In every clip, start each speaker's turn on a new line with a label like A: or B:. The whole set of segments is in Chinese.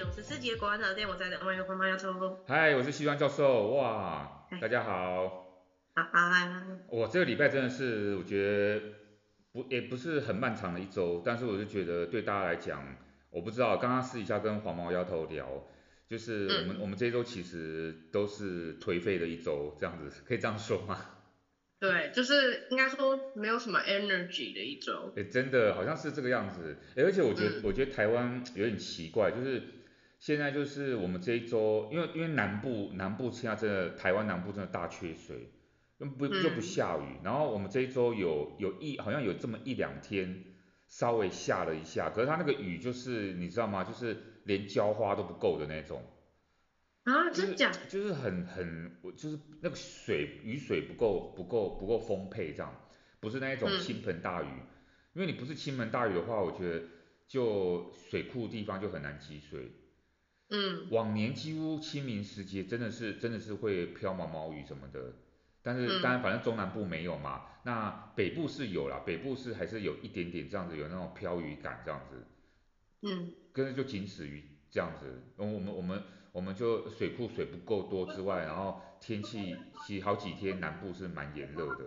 A: 九十四集国安早店，我在等欢迎黄毛丫头。
B: 嗨，我是西装教授，哇，大家好。
A: 好啊。
B: 我这个礼拜真的是，我觉得不也不是很漫长的一周，但是我就觉得对大家来讲，我不知道，刚刚私底下跟黄毛丫头聊，就是我们、嗯、我们这一周其实都是颓废的一周，这样子可以这样说吗？
A: 对，就是应该说没有什么 energy 的一周。
B: 哎，真的好像是这个样子。哎，而且我觉得、嗯，我觉得台湾有点奇怪，就是现在就是我们这一周，因为因为南部南部现在真的台湾南部真的大缺水，又不又不下雨、嗯，然后我们这一周有有一好像有这么一两天稍微下了一下，可是它那个雨就是你知道吗？就是连浇花都不够的那种。
A: 啊，真假？
B: 就是、就是很很，就是那个水雨水不够不够不够丰沛这样，不是那一种倾盆大雨、嗯，因为你不是倾盆大雨的话，我觉得就水库地方就很难积水。
A: 嗯。
B: 往年几乎清明时节真的是真的是会飘毛毛雨什么的，但是、嗯、当然反正中南部没有嘛，那北部是有啦，北部是还是有一点点这样子有那种飘雨感这样子。
A: 嗯。
B: 可是就仅此于这样子，我们我们。我们就水库水不够多之外，然后天气其实好几天南部是蛮炎热的。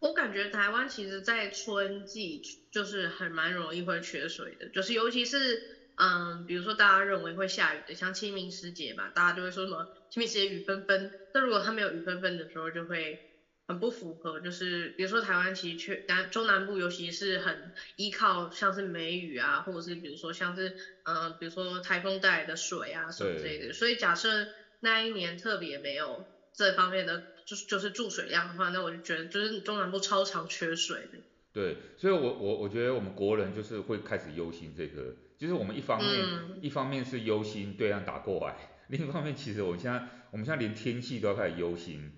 A: 我感觉台湾其实，在春季就是很蛮容易会缺水的，就是尤其是嗯，比如说大家认为会下雨的，像清明时节嘛，大家就会说什么清明时节雨纷纷。那如果它没有雨纷纷的时候，就会。很不符合，就是比如说台湾其实缺南中南部，尤其是很依靠像是梅雨啊，或者是比如说像是嗯、呃，比如说台风带来的水啊什么之类的。所以假设那一年特别没有这方面的，就是就是注水量的话，那我就觉得就是中南部超常缺水的。
B: 对，所以我我我觉得我们国人就是会开始忧心这个，就是我们一方面、嗯、一方面是忧心对岸打过来，另一方面其实我们现在我们现在连天气都要开始忧心。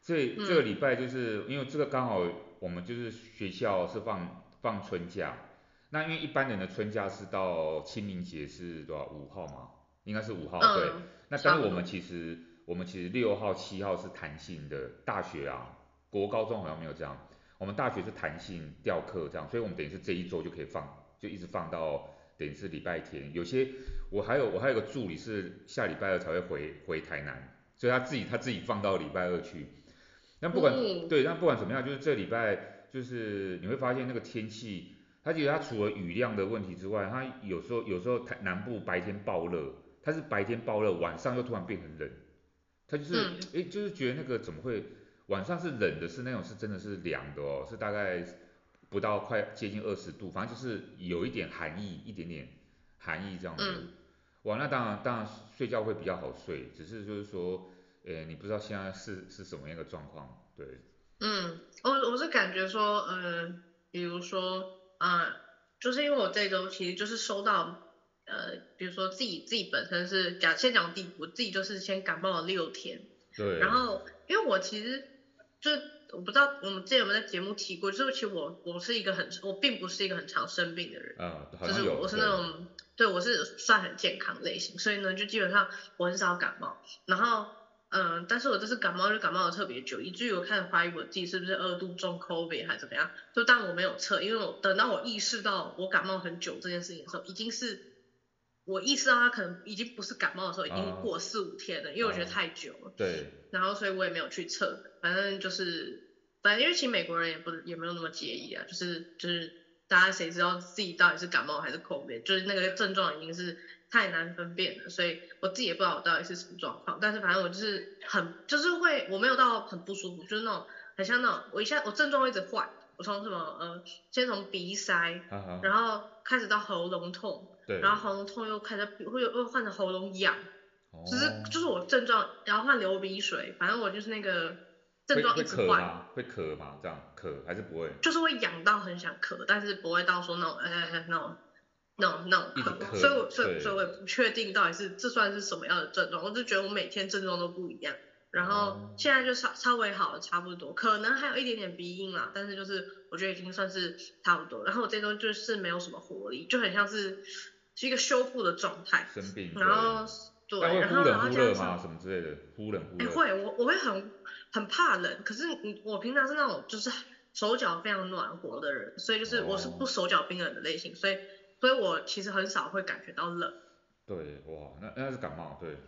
B: 所以这个礼拜就是、嗯、因为这个刚好我们就是学校是放放春假，那因为一般人的春假是到清明节是多少五号嘛，应该是五号、嗯、对。那但是我们其实我们其实六号七号是弹性的，大学啊，国高中好像没有这样，我们大学是弹性调课这样，所以我们等于是这一周就可以放，就一直放到等于是礼拜天。有些我还有我还有个助理是下礼拜二才会回回台南，所以他自己他自己放到礼拜二去。那不管、嗯、对，那不管怎么样，就是这礼拜就是你会发现那个天气，它其实它除了雨量的问题之外，它有时候有时候台南部白天暴热，它是白天暴热，晚上又突然变很冷，它就是哎、嗯、就是觉得那个怎么会晚上是冷的，是那种是真的是凉的哦，是大概不到快接近二十度，反正就是有一点寒意，一点点寒意这样子。嗯、哇，那当然当然睡觉会比较好睡，只是就是说。呃，你不知道现在是是什么样的状况？对。
A: 嗯，我我是感觉说，呃，比如说，啊、呃，就是因为我这周其实就是收到，呃，比如说自己自己本身是讲先讲第，我自己就是先感冒了六天。
B: 对。
A: 然后，因为我其实就我不知道我们之前有没有在节目提过，就是其实我我是一个很我并不是一个很常生病的人。
B: 啊，
A: 就是我是那种对，对我是算很健康类型，所以呢，就基本上我很少感冒，然后。嗯，但是我这次感冒就感冒的特别久，以至于我开始怀疑我自己是不是二度中 COVID 还是怎么样。就但我没有测，因为我等到我意识到我感冒很久这件事情的时候，已经是我意识到他可能已经不是感冒的时候，已经过四五天了，啊，因为我觉得太久了。
B: 对。
A: 然后所以我也没有去测，反正就是，反正因为其实美国人也不也没有那么介意啊，就是就是大家谁知道自己到底是感冒还是 COVID，就是那个症状已经是。太难分辨了，所以我自己也不知道我到底是什么状况。但是反正我就是很，就是会，我没有到很不舒服，就是那种很像那种，我一下我症状一直换，我从什么呃，先从鼻塞，然后开始到喉咙痛，然后喉咙痛又开始会又又换成喉咙痒，就是就是我症状，然后换流鼻水，反正我就是那个症状一直换。
B: 会咳吗？这样咳还是不会？
A: 就是会痒到很想咳，但是不会到说那种哎哎哎那种。那种那种咳，所以我所以所以我也不确定到底是这算是什么样的症状，我就觉得我每天症状都不一样，然后现在就稍稍微好了差不多，可能还有一点点鼻音啦，但是就是我觉得已经算是差不多，然后我这周就是没有什么活力，就很像是是一个修复的状态，
B: 生病，
A: 然后对，然后然后这样
B: 什么之类的，忽冷忽热，
A: 哎会，我我会很很怕冷，可是你我平常是那种就是手脚非常暖和的人，所以就是我是不手脚冰冷的类型，所以。所以我其实很少会感觉到冷，
B: 对，哇，那那是感冒，对，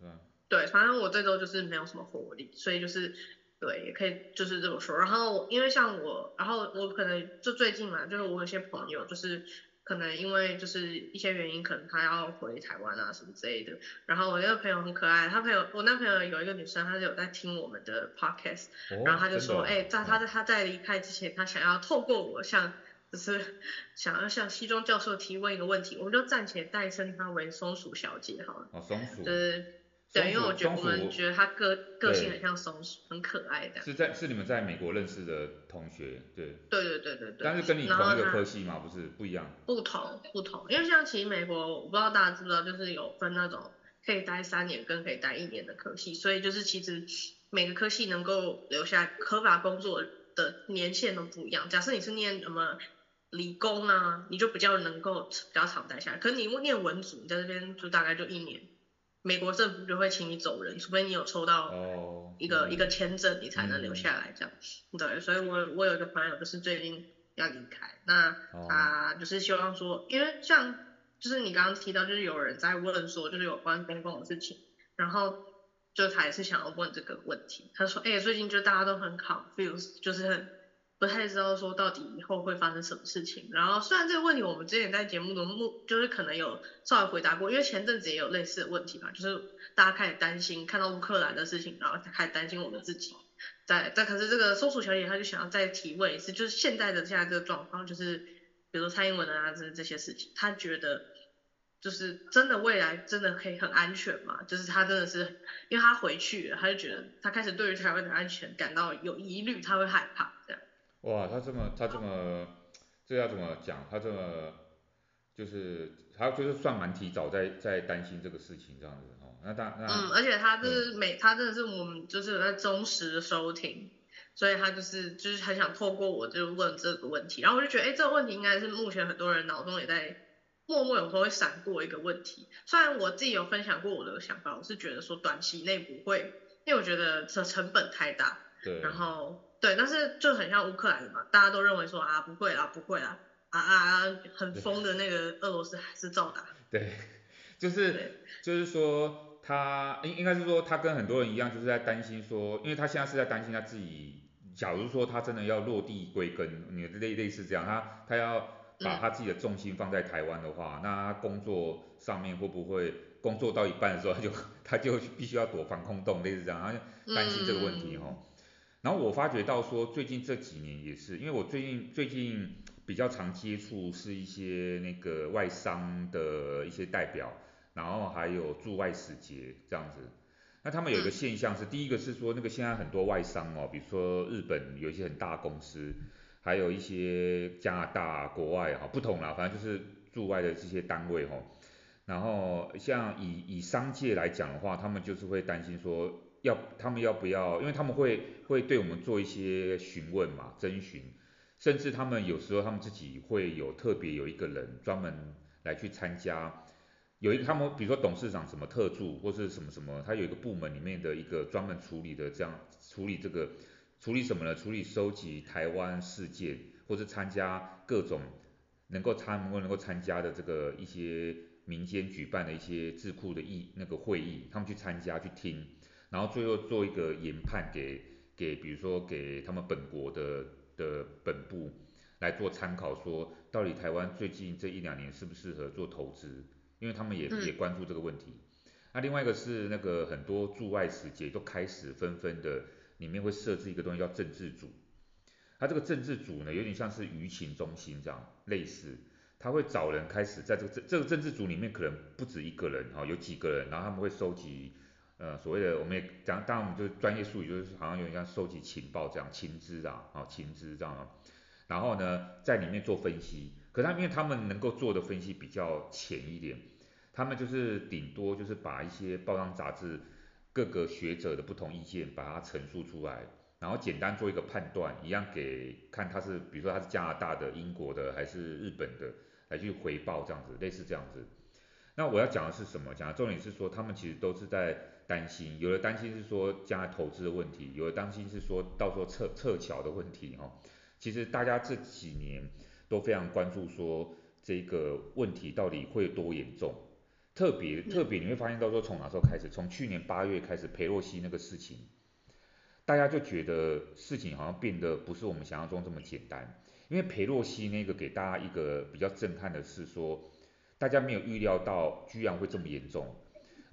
A: 嗯。对，反正我这周就是没有什么活力，所以就是对，也可以就是这么说。然后因为像我，然后我可能就最近嘛，就是我有些朋友就是。可能因为就是一些原因，可能他要回台湾啊什么之类的。然后我那个朋友很可爱，他朋友我那朋友有一个女生，她是有在听我们的 podcast，哦，然后她就说，哎，欸，在她在她在离开之前，她想要透过我向就是 想要向西装教授提问一个问题，我们就暂且代称她为松鼠小姐好了。
B: 哦，松鼠。
A: 就是。对，因为我觉得我们觉得他个个性很像松鼠，很可爱的。
B: 是在是你们在美国认识的同学，对。
A: 对对对对对。
B: 但是跟你同一个科系嘛？不是，不一样。
A: 不同不同，因为像其实美国，我不知道大家知不知道，就是有分那种可以待三年跟可以待一年的科系，所以就是其实每个科系能够留下合法工作的年限都不一样。假设你是念什么理工啊，你就比较能够比较常待下来，可是你念文组，你在这边就大概就一年。美国政府就会请你走人，除非你有抽到一个、oh, 一个签证，你才能留下来这样。嗯、对，所以我我有一个朋友就是最近要离开，那他就是希望说，因为像就是你刚刚提到，就是有人在问说，就是有关公共的事情，然后就他也是想要问这个问题，他说，哎、欸，最近就大家都很 confused，就是很。不太知道说到底以后会发生什么事情，然后虽然这个问题我们之前在节目中目就是可能有稍微回答过，因为前阵子也有类似的问题嘛，就是大家开始担心看到乌克兰的事情，然后开始担心我们自己，在在可是这个松鼠小姐她就想要再提问一次，就是现在的现在这个状况，就是比如说蔡英文啊这这些事情，她觉得就是真的未来真的可以很安全吗？就是她真的是因为她回去了，她就觉得她开始对于台湾的安全感到有疑虑，她会害怕这样。
B: 哇，他这么他这么，这要怎么讲？他这么就是他就是算蛮提早在在担心这个事情这样子哦。那他那
A: 嗯，而且他就是每、嗯、他真的是我们就是有在忠实的收听，所以他就是就是很想透过我就问这个问题，然后我就觉得哎，这个问题应该是目前很多人脑中也在默默有时候会闪过一个问题。虽然我自己有分享过我的想法，我是觉得说短期内不会，因为我觉得这成本太大。
B: 对。
A: 然后。对，但是就很像乌克兰的嘛，大家都认为说啊不会啦，不会啦，啊啊很疯的那个俄罗斯还是照打。
B: 对，就是就是说他应应该是说他跟很多人一样，就是在担心说，因为他现在是在担心他自己，假如说他真的要落地归根，你类类似这样，他他要把他自己的重心放在台湾的话，嗯、那他工作上面会不会工作到一半的时候他就他就必须要躲防空洞，类似这样，他就担心这个问题哦。嗯然后我发觉到说，最近这几年也是，因为我最近最近比较常接触是一些那个外商的一些代表，然后还有驻外使节这样子。那他们有一个现象是，第一个是说那个现在很多外商哦，比如说日本有一些很大公司，还有一些加拿大国外哈，不同啦，反正就是驻外的这些单位哈。然后像以以商界来讲的话，他们就是会担心说。要他们要不要？因为他们会会对我们做一些询问嘛，征询，甚至他们有时候他们自己会有特别有一个人专门来去参加，有一个他们比如说董事长什么特助或是什么什么，他有一个部门里面的一个专门处理的这样处理这个处理什么呢？处理收集台湾事件或是参加各种能够参能够能够参加的这个一些民间举办的一些智库的议那个会议，他们去参加去听。然后最后做一个研判给给比如说给他们本国的的本部来做参考，说到底台湾最近这一两年适不适合做投资，因为他们也也关注这个问题。那另外一个是那个很多驻外使节都开始纷纷的里面会设置一个东西叫政治组，它这个政治组呢有点像是舆情中心这样类似，他会找人开始在这个这这个政治组里面可能不止一个人哈，有几个人，然后他们会收集。呃，所谓的我们也讲，当然我们就专业术语，就是好像有点像收集情报这样，情资啊，啊，情资这样，然后呢，在里面做分析。可是他因为他们能够做的分析比较浅一点，他们就是顶多就是把一些报章杂志各个学者的不同意见把它陈述出来，然后简单做一个判断，一样给看他是，比如说他是加拿大的、英国的还是日本的，来去回报这样子，类似这样子。那我要讲的是什么？讲的重点是说，他们其实都是在。担心，有的担心是说将来投资的问题，有的担心是说到时候撤撤侨的问题哈。其实大家这几年都非常关注说这个问题到底会多严重。特别特别你会发现到说从哪时候开始，从去年八月开始，裴洛西那个事情，大家就觉得事情好像变得不是我们想象中这么简单。因为裴洛西那个给大家一个比较震撼的是说，大家没有预料到居然会这么严重，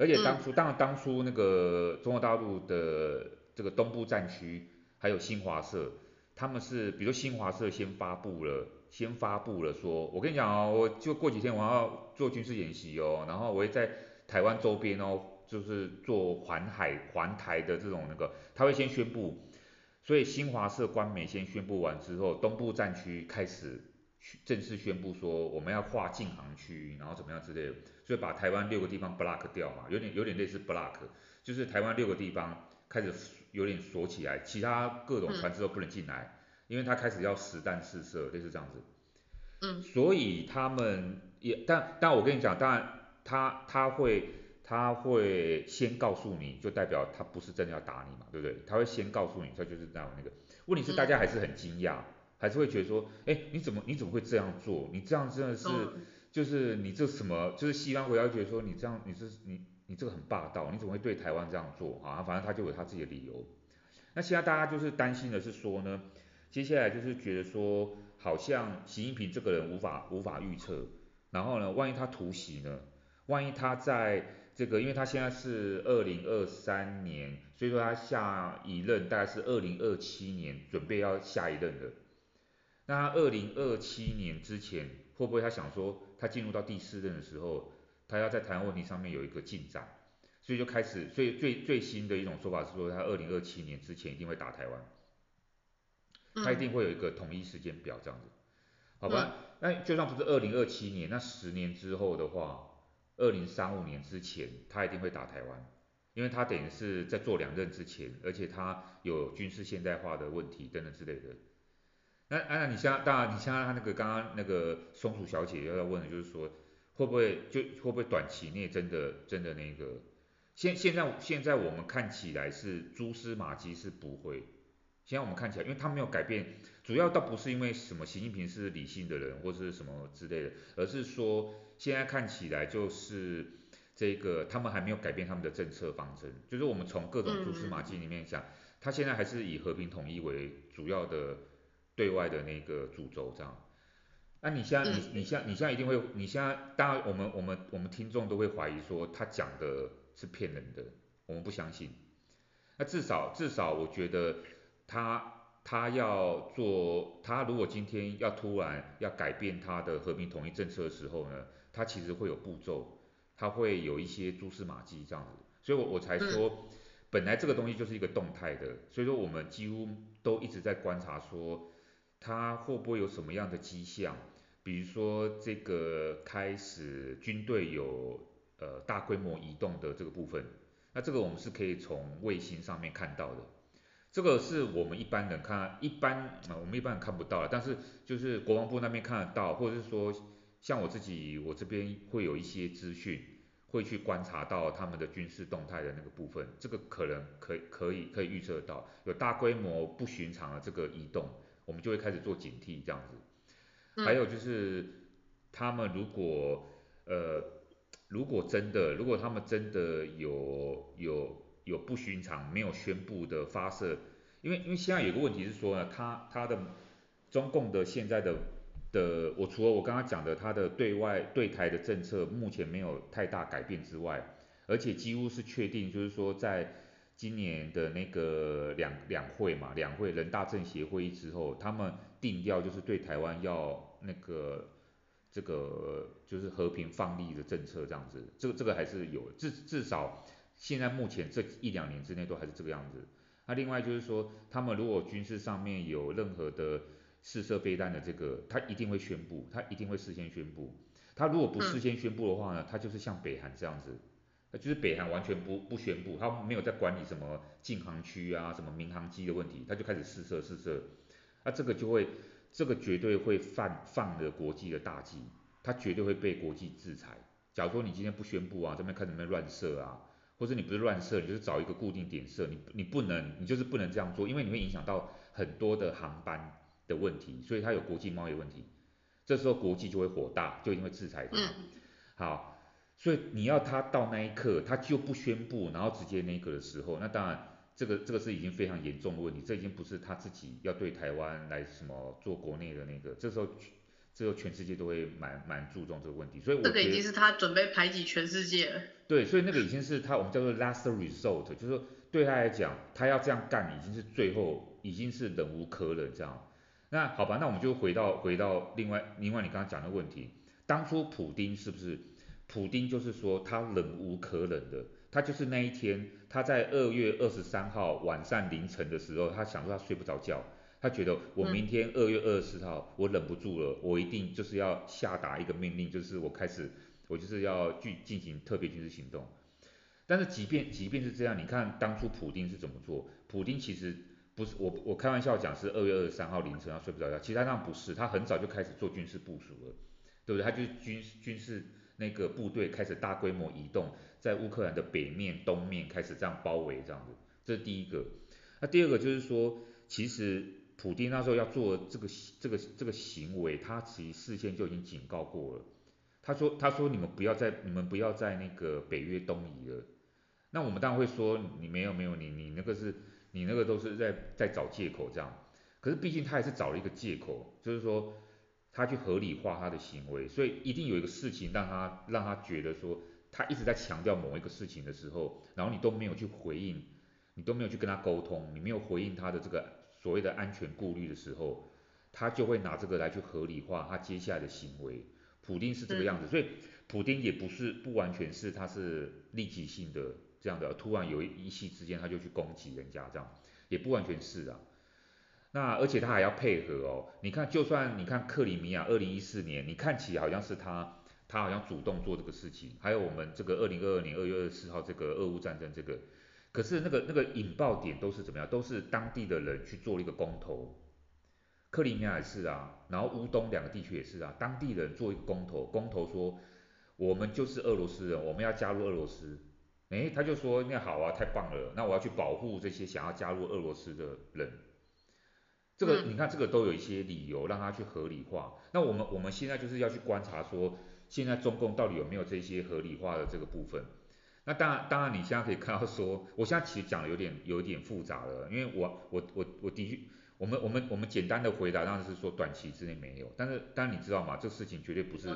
B: 而且当初当然当初那个中国大陆的这个东部战区还有新华社，他们是比如新华社先发布了。先发布了说，我跟你讲哦，我就过几天我要做军事演习哦，然后我会在台湾周边哦，就是做环海环台的这种那个，他会先宣布，所以新华社官媒先宣布完之后，东部战区开始正式宣布说我们要划禁航区，然后怎么样之类的，所以把台湾六个地方 block 掉嘛，有点有点类似 block，就是台湾六个地方开始有点锁起来，其他各种船只都不能进来。嗯因为他开始要实弹试射，类似这样子，嗯，所以他们也，但但我跟你讲，当然他他会他会先告诉你，就代表他不是真的要打你嘛，对不对？他会先告诉你，他就是那样那个。问题是大家还是很惊讶，嗯、还是会觉得说，哎，你怎么你怎么会这样做？你这样真的是，嗯、就是你这什么？就是西方国家觉得说你这样你是你你这个很霸道，你怎么会对台湾这样做啊？反正他就有他自己的理由。那现在大家就是担心的是说呢？接下来就是觉得说，好像习近平这个人无法无法预测，然后呢，万一他突袭呢？万一他在这个，因为他现在是二零二三年，所以说他下一任大概是二零二七年，准备要下一任的。那二零二七年之前，会不会他想说，他进入到第四任的时候，他要在台湾问题上面有一个进展，所以就开始，所以最最新的一种说法是说，他二零二七年之前一定会打台湾。他一定会有一个统一时间表这样子，好吧？那就算不是二零二七年，那十年之后的话，二零三五年之前，他一定会打台湾，因为他等于是在做两任之前，而且他有军事现代化的问题等等之类的。那那你像当然，你像他那个刚刚那个松鼠小姐要要问的就是说，会不会就会不会短期内真的真的那个？现现在现在我们看起来是蛛丝马迹是不会。现在我们看起来，因为他没有改变，主要倒不是因为什么习近平是理性的人或是什么之类的，而是说现在看起来就是这个他们还没有改变他们的政策方针，就是我们从各种蛛丝马迹里面讲，他现在还是以和平统一为主要的对外的那个主轴这样。那你现在你你现在你现在一定会，你现在当然我们我们我们听众都会怀疑说他讲的是骗人的，我们不相信。那至少至少我觉得。他他要做，他如果今天要突然要改变他的和平统一政策的时候呢，他其实会有步骤，他会有一些蛛丝马迹这样子，所以我我才说，本来这个东西就是一个动态的，所以说我们几乎都一直在观察说，他会不会有什么样的迹象，比如说这个开始军队有呃大规模移动的这个部分，那这个我们是可以从卫星上面看到的。这个是我们一般人看，一般啊，我们一般人看不到，但是就是国防部那边看得到，或者是说像我自己，我这边会有一些资讯，会去观察到他们的军事动态的那个部分，这个可能可以可以可以预测到，有大规模不寻常的这个移动，我们就会开始做警惕这样子。还有就是他们如果呃如果真的，如果他们真的有有。有不寻常没有宣布的发射，因为因为现在有个问题是说呢，他他的中共的现在的的，我除了我刚刚讲的他的对外对台的政策目前没有太大改变之外，而且几乎是确定，就是说在今年的那个两两会嘛，两会人大政协会议之后，他们定调就是对台湾要那个这个就是和平放利的政策这样子，这个这个还是有至至少。现在目前这一两年之内都还是这个样子。那另外就是说，他们如果军事上面有任何的试射飞弹的这个，他一定会宣布，他一定会事先宣布。他如果不事先宣布的话呢，他就是像北韩这样子，就是北韩完全不不宣布，他没有在管理什么禁航区啊、什么民航机的问题，他就开始试射试射。那这个就会，这个绝对会犯犯了国际的大忌，他绝对会被国际制裁。假如说你今天不宣布啊，这边开始在乱射啊。或者你不是乱射，你就是找一个固定点射，你你不能，你就是不能这样做，因为你会影响到很多的航班的问题，所以它有国际贸易问题，这时候国际就会火大，就一定会制裁它。好，所以你要他到那一刻，他就不宣布，然后直接那个的时候，那当然这个这个是已经非常严重的问题，这已经不是他自己要对台湾来什么做国内的那个，这时候这个全世界都会蛮蛮注重这个问题，所以我
A: 这个已经是他准备排挤全世界了。
B: 对，所以那个已经是他我们叫做 last resort，就是说对他来讲，他要这样干已经是最后，已经是忍无可忍这样。那好吧，那我们就回到回到另外另外你刚刚讲的问题，当初普丁是不是？普丁就是说他忍无可忍的，他就是那一天他在二月二十三号晚上凌晨的时候，他想说他睡不着觉，他觉得我明天二月二十四号我忍不住了，我一定就是要下达一个命令，就是我开始我就是要去进行特别军事行动。但是即便即便是这样，你看当初普丁是怎么做？普丁其实不是我我开玩笑讲是二月二十三号凌晨他睡不着觉，其实他那不是，他很早就开始做军事部署了，对不对？他就是军军事。那个部队开始大规模移动，在乌克兰的北面、东面开始这样包围，这样子，这是第一个。那第二个就是说，其实普丁那时候要做这个这个这个行为，他其实事先就已经警告过了。他说他说你们不要再你们不要再那个北约东移了。那我们当然会说你没有没有你你那个是你那个都是在在找借口这样。可是毕竟他还是找了一个借口，就是说。他去合理化他的行为，所以一定有一个事情让他让他觉得说，他一直在强调某一个事情的时候，然后你都没有去回应，你都没有去跟他沟通，你没有回应他的这个所谓的安全顾虑的时候，他就会拿这个来去合理化他接下来的行为。普丁是这个样子，所以普丁也不是不完全是他是立即性的这样的，突然有一一夕之间他就去攻击人家这样，也不完全是啊。那而且他还要配合哦，你看，就算你看克里米亚，二零一四年，你看起好像是他，他好像主动做这个事情，还有我们这个二零二二年二月二十四号这个俄乌战争这个，可是那个那个引爆点都是怎么样？都是当地的人去做了一个公投，克里米亚也是啊，然后乌东两个地区也是啊，当地人做一个公投，公投说我们就是俄罗斯人，我们要加入俄罗斯，诶，他就说那好啊，太棒了，那我要去保护这些想要加入俄罗斯的人。这个你看，这个都有一些理由让他去合理化。那我们我们现在就是要去观察说，现在中共到底有没有这些合理化的这个部分？那当然，当然你现在可以看到说，我现在其实讲的有点有点复杂了，因为我我我我的确，我们我们我们简单的回答当然是说短期之内没有，但是当然你知道吗？这个事情绝对不是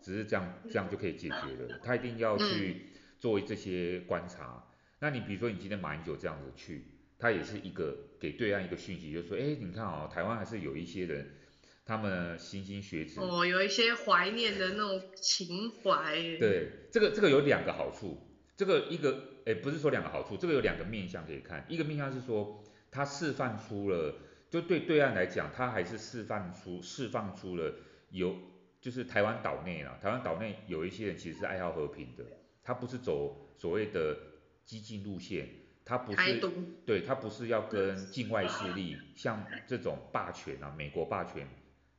B: 只是这样这样就可以解决的，他一定要去做这些观察。那你比如说你今天马英九这样子去。他也是一个给对岸一个讯息，就是说，哎，你看哦，台湾还是有一些人，他们莘莘学子，
A: 哦，有一些怀念的那种情怀。
B: 对，这个这个有两个好处，这个一个，哎，不是说两个好处，这个有两个面向可以看，一个面向是说，它释放出了，就对对岸来讲，它还是释放出释放出了有，就是台湾岛内啊，台湾岛内有一些人其实是爱好和平的，他不是走所谓的激进路线。他不是，对，他不是要跟境外势力像这种霸权啊，美国霸权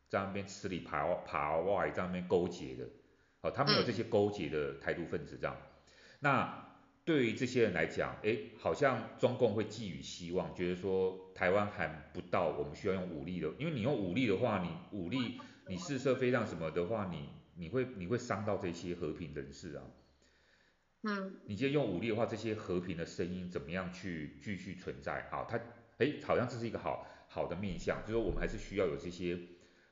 B: 在那边吃里扒扒外，在那边勾结的，好，他没有这些勾结的台独分子这样。那对于这些人来讲，哎，好像中共会寄予希望，觉得说台湾还不到我们需要用武力的，因为你用武力的话，你武力你试射飞弹什么的话，你你会你会伤到这些和平人士啊。
A: 嗯，
B: 你今天用武力的话，这些和平的声音怎么样去继续存在？好，他，哎，好像这是一个好好的面向，就是说我们还是需要有这些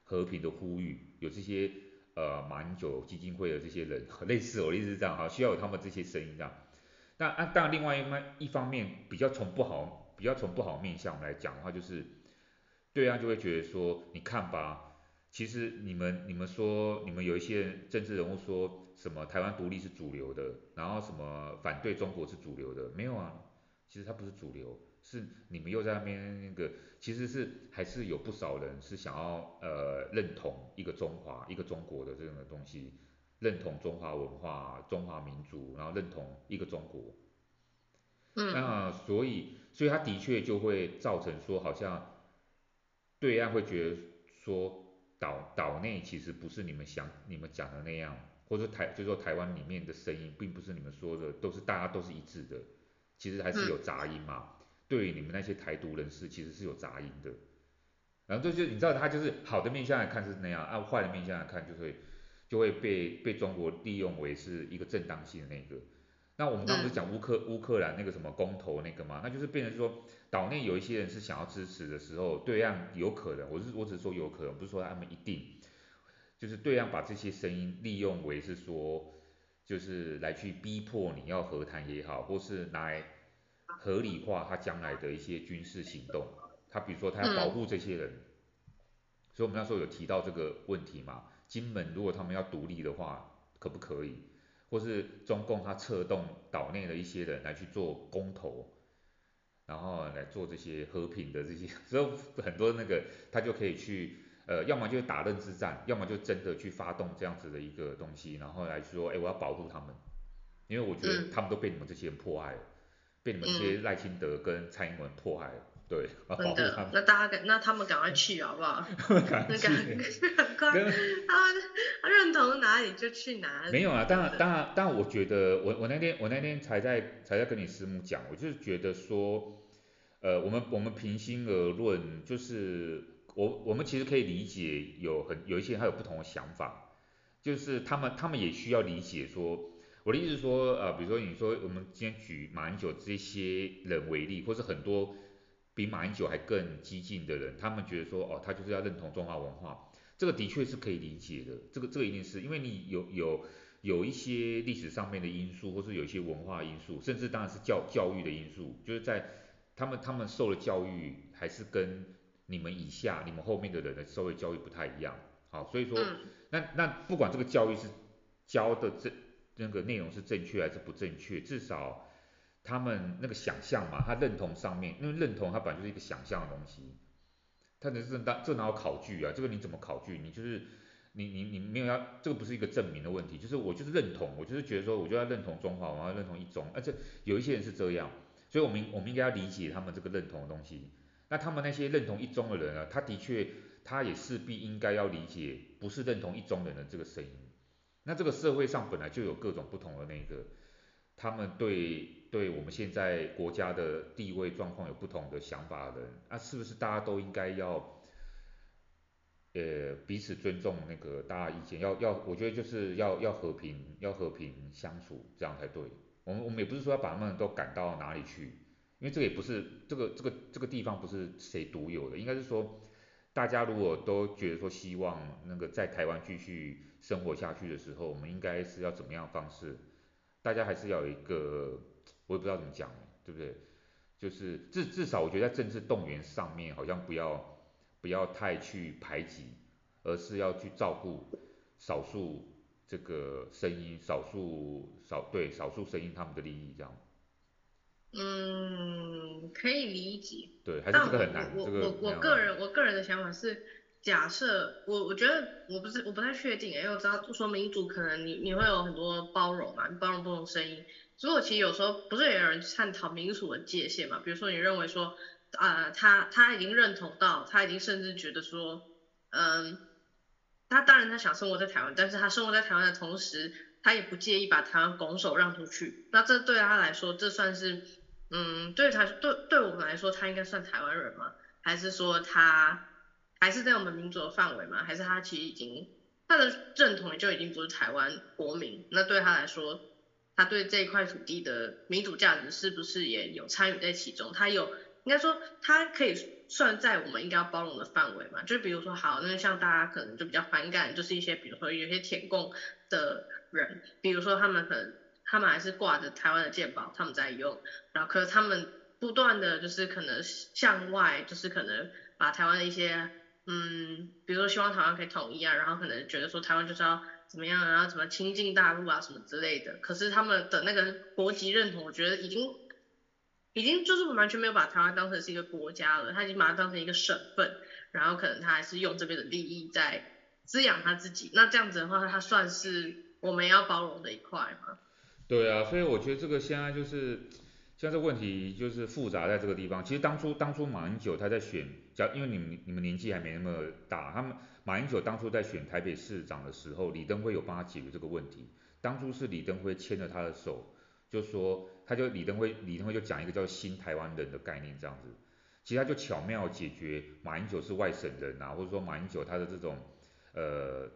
B: 和平的呼吁，有这些呃马英九基金会的这些人，类似我的意思是这样哈，需要有他们这些声音这样。那啊，当然另外一方一方面比较从不好，比较从不好面向来讲的话，就是对岸就会觉得说，你看吧，其实你们你们说你们有一些政治人物说。什么台湾独立是主流的，然后什么反对中国是主流的，没有啊，其实它不是主流，是你们又在那边那个，其实是还是有不少人是想要呃认同一个中华一个中国的这样的东西，认同中华文化、中华民族，然后认同一个中国。
A: 嗯。
B: 那所以所以他的确就会造成说，好像对岸会觉得说岛岛内其实不是你们想你们讲的那样。或者台，就是说台湾里面的声音，并不是你们说的都是大家都是一致的，其实还是有杂音嘛。嗯、对于你们那些台独人士，其实是有杂音的。然后就就你知道，他就是好的面向来看是那样，按、啊、坏的面向来看就会就会被被中国利用为是一个正当性的那个。那我们刚刚不是讲乌克乌克兰那个什么公投那个吗？那就是变成说岛内有一些人是想要支持的时候，对岸有可能，我是我只是说有可能，不是说他们一定，就是对岸把这些声音利用为是说，就是来去逼迫你要和谈也好，或是来合理化他将来的一些军事行动。他比如说他要保护这些人，所以我们那时候有提到这个问题嘛，金门如果他们要独立的话，可不可以？或是中共他策动岛内的一些人来去做公投，然后来做这些和平的这些，所以很多那个他就可以去，呃，要么就打认知战，要么就真的去发动这样子的一个东西，然后来说，哎，我要保护他们，因为我觉得他们都被你们这些人迫害了，被你们这些赖清德跟蔡英文迫害了。对，
A: 真的，那大家赶，那他们赶快去好不好？他们赶快，赶快，他认同哪里就去哪里。
B: 没有啊，当然，当然，但我觉得，我我那天我那天才在才在跟你师母讲，我就是觉得说，呃，我们我们平心而论，就是我我们其实可以理解有很有一些人他有不同的想法，就是他们他们也需要理解说，我的意思是说，呃，比如说你说我们今天举马英九这些人为例，或是很多。比马英九还更激进的人，他们觉得说，哦，他就是要认同中华文化，这个的确是可以理解的，这个这个一定是因为你有有有一些历史上面的因素，或是有一些文化因素，甚至当然是教教育的因素，就是在他们他们受的教育还是跟你们以下、你们后面的人的社会教育不太一样，好，所以说，那那不管这个教育是教的正那个内容是正确还是不正确，至少。他们那个想象嘛，他认同上面，因为认同它本来就是一个想象的东西，他只是当这哪有考据啊？这个你怎么考据？你就是你你你没有要，这个不是一个证明的问题，就是我就是认同，我就是觉得说，我就要认同中华，我要认同一中，而且有一些人是这样，所以我们我们应该要理解他们这个认同的东西。那他们那些认同一中的人啊，他的确他也势必应该要理解不是认同一中的人的这个声音。那这个社会上本来就有各种不同的那个，他们对。对我们现在国家的地位状况有不同的想法的人，那、是不是大家都应该要，呃，彼此尊重那个大家意见，要要，我觉得就是要要和平，要和平相处，这样才对。我们我们也不是说要把他们都赶到哪里去，因为这个也不是这个这个这个地方不是谁独有的，应该是说大家如果都觉得说希望那个在台湾继续生活下去的时候，我们应该是要怎么样方式？大家还是要有一个。我也不知道怎么讲，对不对？就是至至少我觉得在政治动员上面，好像不要不要太去排挤，而是要去照顾少数这个声音，少数少对少数声音他们的利益这样。
A: 嗯，可以理解。
B: 对，还是这个很难。
A: 我
B: 这个
A: 我我个人我个人的想法是，假设我我觉得我不是我不太确定，因为我知道说民主可能你你会有很多包容嘛，你包容不同声音。所以我其实有时候不是也有人探讨民主的界限嘛？比如说你认为说，啊、呃，他他已经认同到，他已经甚至觉得说，嗯，他当然他想生活在台湾，但是他生活在台湾的同时，他也不介意把台湾拱手让出去。那这对他来说，这算是，嗯，对他对对我们来说，他应该算台湾人吗？还是说他还是在我们民族的范围吗？还是他其实已经他的认同就已经不是台湾国民？那对他来说？他对这一块土地的民主价值是不是也有参与在其中？他有，应该说他可以算在我们应该要包容的范围嘛？就比如说，好，那像大家可能就比较反感，就是一些比如说有些舔共的人，比如说他们可能他们还是挂着台湾的健保，他们在用，然后可是他们不断的就是可能向外，就是可能把台湾的一些，嗯，比如说希望台湾可以统一啊，然后可能觉得说台湾就是要。怎么样啊？然后怎么亲近大陆啊，什么之类的。可是他们的那个国籍认同，我觉得已经，已经就是完全没有把台湾当成是一个国家了。他已经把它当成一个省份，然后可能他还是用这边的利益在滋养他自己。那这样子的话，他算是我们要包容的一块吗？
B: 对啊，所以我觉得这个现在就是，现在这个问题就是复杂在这个地方。其实当初当初马英九他在选，假因为你们你们年纪还没那么大，他们。马英九当初在选台北市长的时候，李登辉有帮他解决这个问题。当初是李登辉牵着他的手，就说他就李登辉李登辉就讲一个叫新台湾人的概念这样子。其实他就巧妙解决马英九是外省人啊，或者说马英九他的这种呃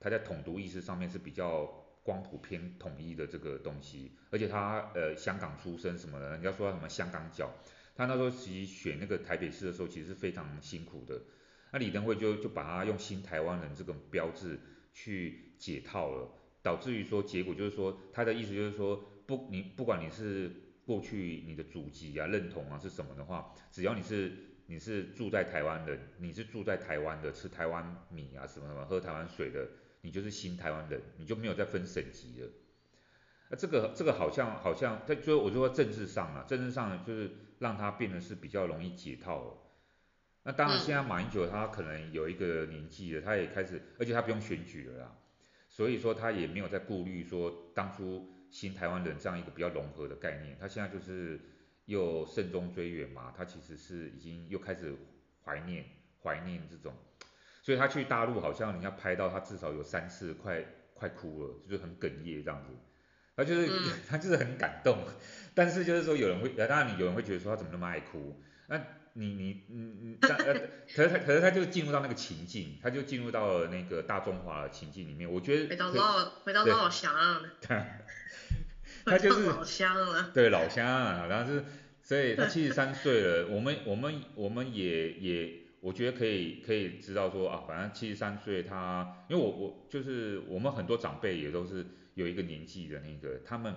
B: 他在统独意识上面是比较光谱偏统一的这个东西，而且他呃香港出生什么的，人家说他什么香港脚，他那时候其实选那个台北市的时候其实是非常辛苦的，那李登辉就就把他用新台湾人这个标志去解套了，导致于说结果就是说他的意思就是说不你不管你是过去你的祖籍啊认同啊是什么的话，只要你是你是住在台湾的，你是住在台湾的，吃台湾米啊什么什么，喝台湾水的，你就是新台湾人，你就没有再分省级了。那这个这个好像好像在最后我就说政治上啊，政治上就是让他变得是比较容易解套了。那当然现在马英九他可能有一个年纪了，他也开始，而且他不用选举了啦，所以说他也没有在顾虑说当初新台湾人这样一个比较融合的概念，他现在就是。又慎终追远嘛，他其实是已经又开始怀念怀念这种，所以他去大陆好像人家拍到他至少有三次快快哭了，就是很哽咽这样子，他就是、嗯、他就是很感动，但是就是说有人会，当然你有人会觉得说他怎么那么爱哭，那你你你你，但呃可是他可是他就进入到那个情境，他就进入到了那个大中华的情境里面，我觉得回到
A: 老回到老乡。
B: 他就是
A: 老乡了，
B: 对老乡啊，然后是，所以他七十三岁了，我们我们我们也也，我觉得可以可以知道说啊，反正七十三岁他，因为我我就是我们很多长辈也都是有一个年纪的那个，他们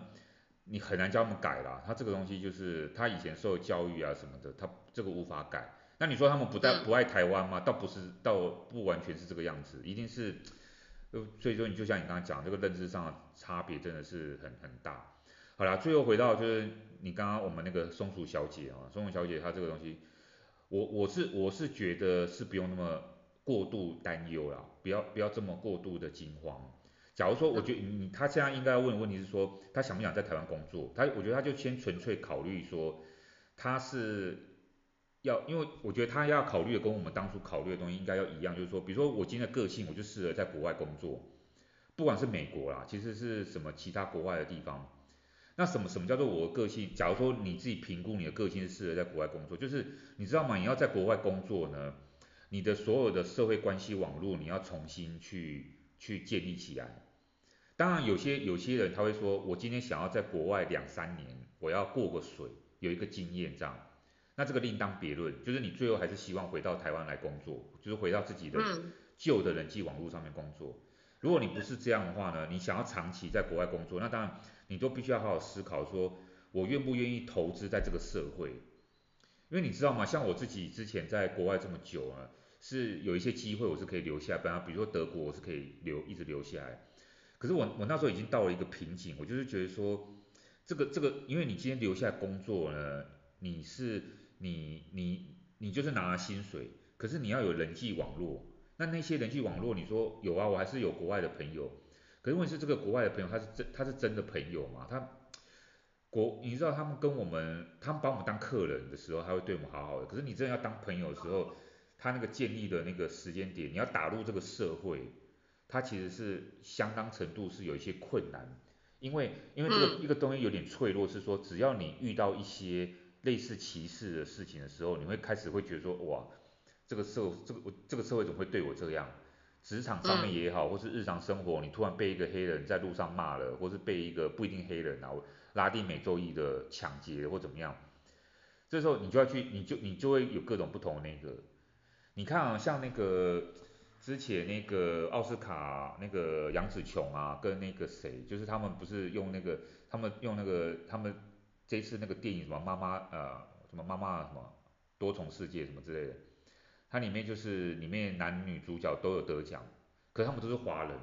B: 你很难叫他们改啦，他这个东西就是他以前受教育啊什么的，他这个无法改。那你说他们不带不爱台湾吗？倒不是，倒不完全是这个样子，一定是，所以说你就像你刚刚讲这个认知上的差别真的是很很大。好啦，最后回到就是你刚刚我们那个松鼠小姐啊，松鼠小姐她这个东西，我我是我是觉得是不用那么过度担忧啦，不要不要这么过度的惊慌。假如说我觉得你他现在应该要问的问题是说，他想不想在台湾工作？他我觉得他就先纯粹考虑说，他是要，因为我觉得他要考虑的跟我们当初考虑的东西应该要一样，就是说，比如说我今天的个性，我就适合在国外工作，不管是美国啦，其实是什么其他国外的地方。那什么什么叫做我的个性？假如说你自己评估你的个性是适合在国外工作，就是你知道吗？你要在国外工作呢，你的所有的社会关系网络你要重新去去建立起来。当然有些有些人他会说，我今天想要在国外两三年，我要过个水，有一个经验这样。那这个另当别论，就是你最后还是希望回到台湾来工作，就是回到自己的旧的人际网络上面工作。如果你不是这样的话呢，你想要长期在国外工作，那当然。你都必须要好好思考，说我愿不愿意投资在这个社会？因为你知道吗？像我自己之前在国外这么久啊，是有一些机会我是可以留下来，比如说德国我是可以留一直留下来。可是我我那时候已经到了一个瓶颈，我就是觉得说，这个这个，因为你今天留下来工作呢，你是你你你就是拿了薪水，可是你要有人际网络，那那些人际网络，你说有啊，我还是有国外的朋友。可是问题是这个国外的朋友他是真他是真的朋友嘛？他国你知道他们跟我们他们把我们当客人的时候，他会对我们好好的。可是你真的要当朋友的时候，他那个建立的那个时间点，你要打入这个社会，他其实是相当程度是有一些困难。因为因为这个一个东西有点脆弱，是说只要你遇到一些类似歧视的事情的时候，你会开始会觉得说哇，这个社这个这个社会怎么会对我这样？职场上面也好，或是日常生活，你突然被一个黑人在路上骂了，或是被一个不一定黑人啊，拉丁美洲裔的抢劫或怎么样，这时候你就要去，你就你就会有各种不同的那个，你看啊，像那个之前那个奥斯卡那个杨紫琼啊，跟那个谁，就是他们不是用那个，他们用那个，他们这次那个电影什么妈妈呃什么妈妈什么多重世界什么之类的。它里面就是里面男女主角都有得奖，可是他们都是华人，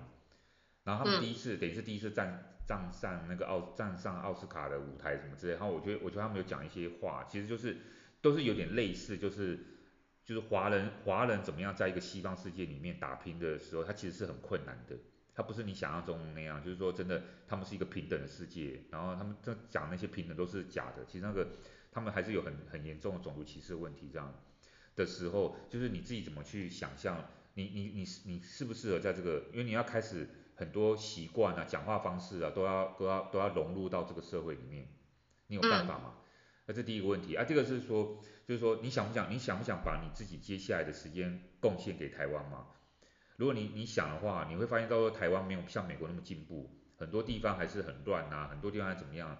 B: 然后他们第一次、嗯、等于是第一次站站上那个奥站上奥斯卡的舞台什么之类，然后我觉得我觉得他们有讲一些话，其实就是都是有点类似，就是就是华人华人怎么样在一个西方世界里面打拼的时候，他其实是很困难的，他不是你想象中那样，就是说真的他们是一个平等的世界，然后他们这讲那些平等都是假的，其实那个他们还是有很很严重的种族歧视问题这样。的时候，就是你自己怎么去想象，你你你你适不适合在这个，因为你要开始很多习惯啊、讲话方式啊，都要都要都要融入到这个社会里面，你有办法吗？那这第一个问题啊，这个是说，就是说你想不想，你想不想把你自己接下来的时间贡献给台湾吗？如果你你想的话，你会发现到时候台湾没有像美国那么进步，很多地方还是很乱呐，很多地方还怎么样？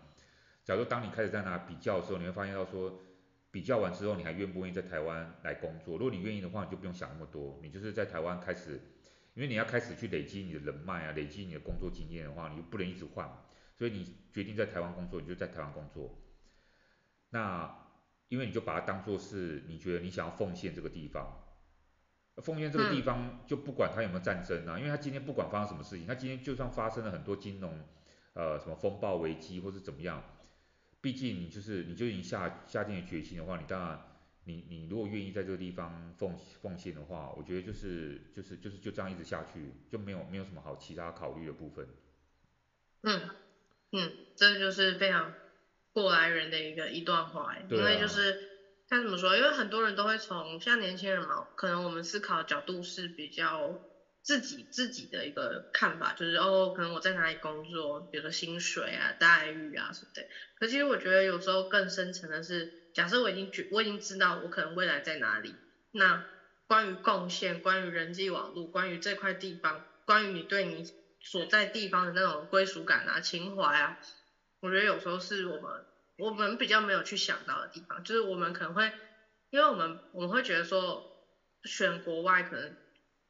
B: 假如当你开始在那比较的时候，你会发现到说，比较完之后，你还愿不愿意在台湾来工作？如果你愿意的话，你就不用想那么多，你就是在台湾开始，因为你要开始去累积你的人脉啊，累积你的工作经验的话，你就不能一直换，所以你决定在台湾工作，你就在台湾工作。那因为你就把它当做是你觉得你想要奉献这个地方，奉献这个地方就不管它有没有战争啊，因为它今天不管发生什么事情，它今天就算发生了很多金融呃什么风暴危机或是怎么样。毕竟你就是你就已经下下定了决心的话，你当然你你如果愿意在这个地方奉奉献的话，我觉得就是就是就是就这样一直下去，就没有没有什么好其他考虑的部分。
A: 嗯嗯，这就是非常过来人的一个一段话，啊、因为就是该怎么说，因为很多人都会从像年轻人嘛，可能我们思考的角度是比较。自己自己的一个看法就是哦，可能我在哪里工作，比如说薪水啊、待遇啊什么的。可其实我觉得有时候更深层的是，假设我已经觉我已经知道我可能未来在哪里，那关于贡献、关于人际网络、关于这块地方、关于你对你所在地方的那种归属感啊、情怀啊，我觉得有时候是我们我们比较没有去想到的地方，就是我们可能会，因为我们我们会觉得说选国外可能。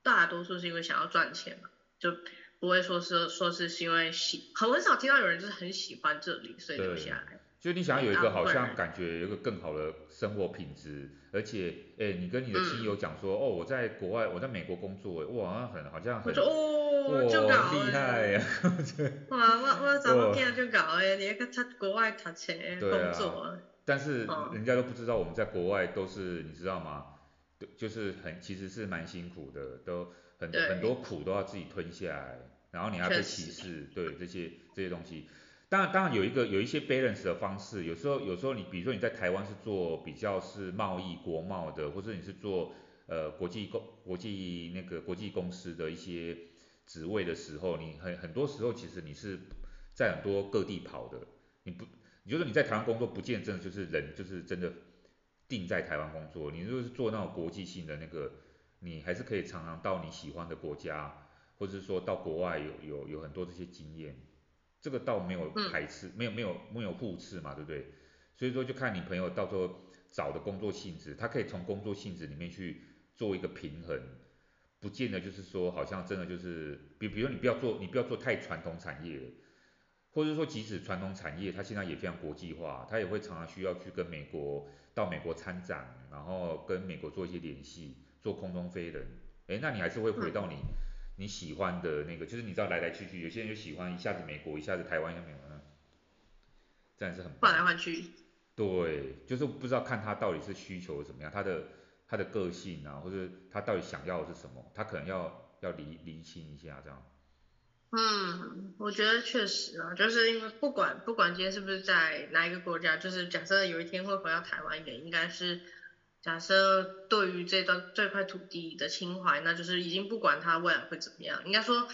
A: 大多数是因为想要赚钱嘛，就不会说是说是因为喜，很很少听到有人就是很喜欢这里，所以留下来。
B: 就你想要有一个好像感觉有一个更好的生活品质，而且哎，你跟你的亲友讲说，嗯、哦，我在国外，我在美国工作，哇，很好像很，
A: 哦，就搞
B: 厉害呀，
A: 哇，我我怎么听就搞哎，你个在国外读书工作，
B: 啊，但是人家都不知道我们在国外都是，你知道吗？就是很其实是蛮辛苦的，都很很多苦都要自己吞下来，然后你还被歧视，对这些这些东西。当然当然有一个有一些 balance 的方式，有时候有时候你比如说你在台湾是做比较是贸易国贸的，或者你是做呃国际公国际那个国际公司的一些职位的时候，你很很多时候其实你是在很多各地跑的，你不你就是你在台湾工作不见真的就是人就是真的。定在台湾工作，你如果是做那种国际性的那个，你还是可以常常到你喜欢的国家，或者是说到国外有有有很多这些经验，这个倒没有排斥，没有没有没有互斥嘛，对不对？所以说就看你朋友到时候找的工作性质，他可以从工作性质里面去做一个平衡，不见得就是说好像真的就是，比比如说你不要做你不要做太传统产业，或者说即使传统产业它现在也非常国际化，它也会常常需要去跟美国。到美国参展，然后跟美国做一些联系，做空中飞人，哎，那你还是会回到你你喜欢的那个，就是你知道来来去去，有些人就喜欢一下子美国，一下子台湾，一下美国，这样是很
A: 换来换去。
B: 对，就是不知道看他到底是需求怎么样，他的他的个性啊，或者他到底想要的是什么，他可能要要厘厘清一下这样。
A: 嗯，我觉得确实啊，就是因为不管不管今天是不是在哪一个国家，就是假设有一天会回到台湾，也应该是假设对于这段这块土地的情怀，那就是已经不管它未来会怎么样，应该说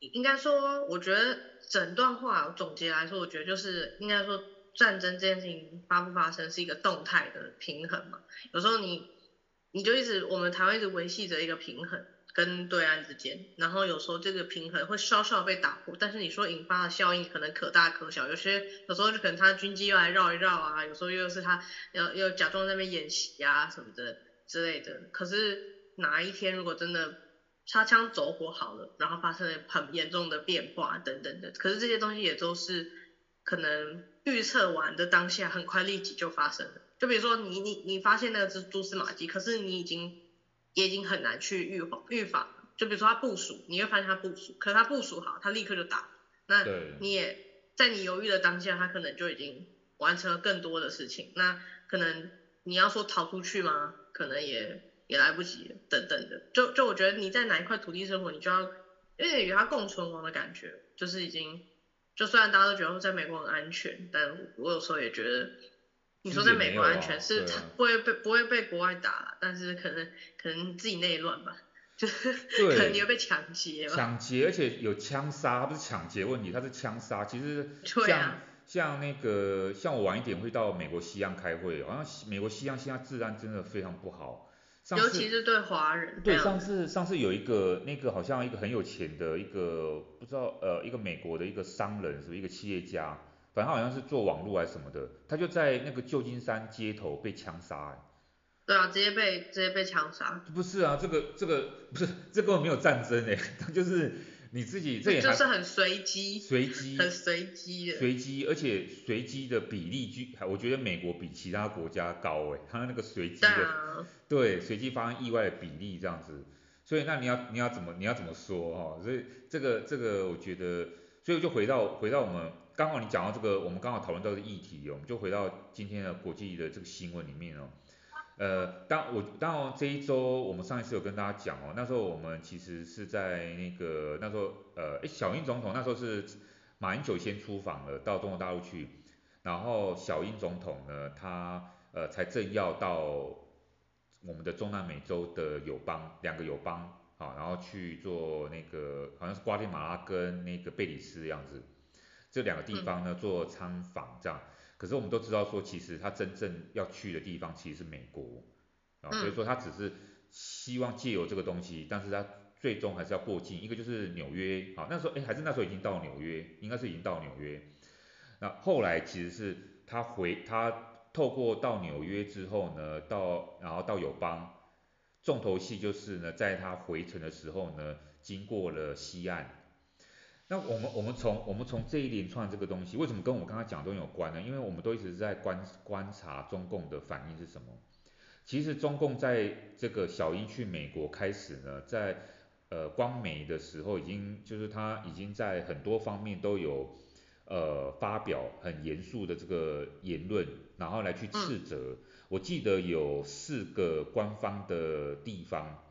A: 应该说，我觉得整段话总结来说，我觉得就是应该说战争这件事情发不发生是一个动态的平衡嘛，有时候你你就一直我们台湾一直维系着一个平衡。跟对岸之间，然后有时候这个平衡会稍稍被打破，但是你说引发的效应可能可大可小，有些有时候就可能他军机又来绕一绕啊，有时候又是他要要假装在那边演习啊什么的之类的。可是哪一天如果真的擦枪走火好了，然后发生了很严重的变化等等的，可是这些东西也都是可能预测完的当下很快立即就发生了。就比如说你你你发现那个蛛丝马迹，可是你已经。也已经很难去预防预防，就比如说他部署，你会发现他部署，可是他部署好，他立刻就打，那你也在你犹豫的当下，他可能就已经完成了更多的事情，那可能你要说逃出去吗？可能也也来不及，等等的，就就我觉得你在哪一块土地生活，你就要有点与他共存亡的感觉，就是已经，就虽然大家都觉得在美国很安全，但我有时候也觉得。你说在美国安全是他不会被不会被国外打，但是可能可能自己内乱吧，就是 可能你会被抢劫吧。
B: 抢劫，而且有枪杀，不是抢劫问题，它是枪杀。其实 像像那个像我晚一点会到美国西岸开会，好像美国西岸现在治安真的非常不好，
A: 尤其是对华人。
B: 对，上次上次有一个那个好像一个很有钱的一个不知道呃一个美国的一个商人，是不是一个企业家，反正好像是做网络还是什么的，他就在那个旧金山街头被枪杀欸。
A: 对啊，直接被直接被枪杀。
B: 不是啊，这个这个不是这根本没有战争哎，他 就是。你自己这也
A: 就是很随机，
B: 随机，
A: 很随机的，
B: 随机，而且随机的比例居，我觉得美国比其他国家高哎，他那个随机的，
A: 啊、
B: 对，随机发生意外的比例这样子，所以那你要你要怎么你要怎么说哈、哦？所以这个这个我觉得，所以就回到回到我们刚好你讲到这个，我们刚好讨论到这个议题，我们就回到今天的国际的这个新闻里面哦。呃，当我当然这一周我们上一次有跟大家讲哦，那时候我们其实是在那个那时候呃，诶，小英总统那时候是马英九先出访了到中国大陆去，然后小英总统呢，他呃才正要到我们的中南美洲的友邦两个友邦啊，然后去做那个好像是瓜地马拉跟那个贝里斯的样子，这两个地方呢做参访这样。可是我们都知道说，其实他真正要去的地方其实是美国，啊，所以说他只是希望借由这个东西，但是他最终还是要过境，一个就是纽约，好，那时候哎还是那时候已经到纽约，应该是已经到纽约，那后来其实是他回他透过到纽约之后呢，到然后到友邦，重头戏就是呢，在他回程的时候呢，经过了西岸。那我们我们从我们从这一连串这个东西，为什么跟我刚刚讲的东西有关呢？因为我们都一直在观观察中共的反应是什么。其实中共在这个小英去美国开始呢，在呃光美的时候，已经就是他已经在很多方面都有呃发表很严肃的这个言论，然后来去斥责。我记得有四个官方的地方。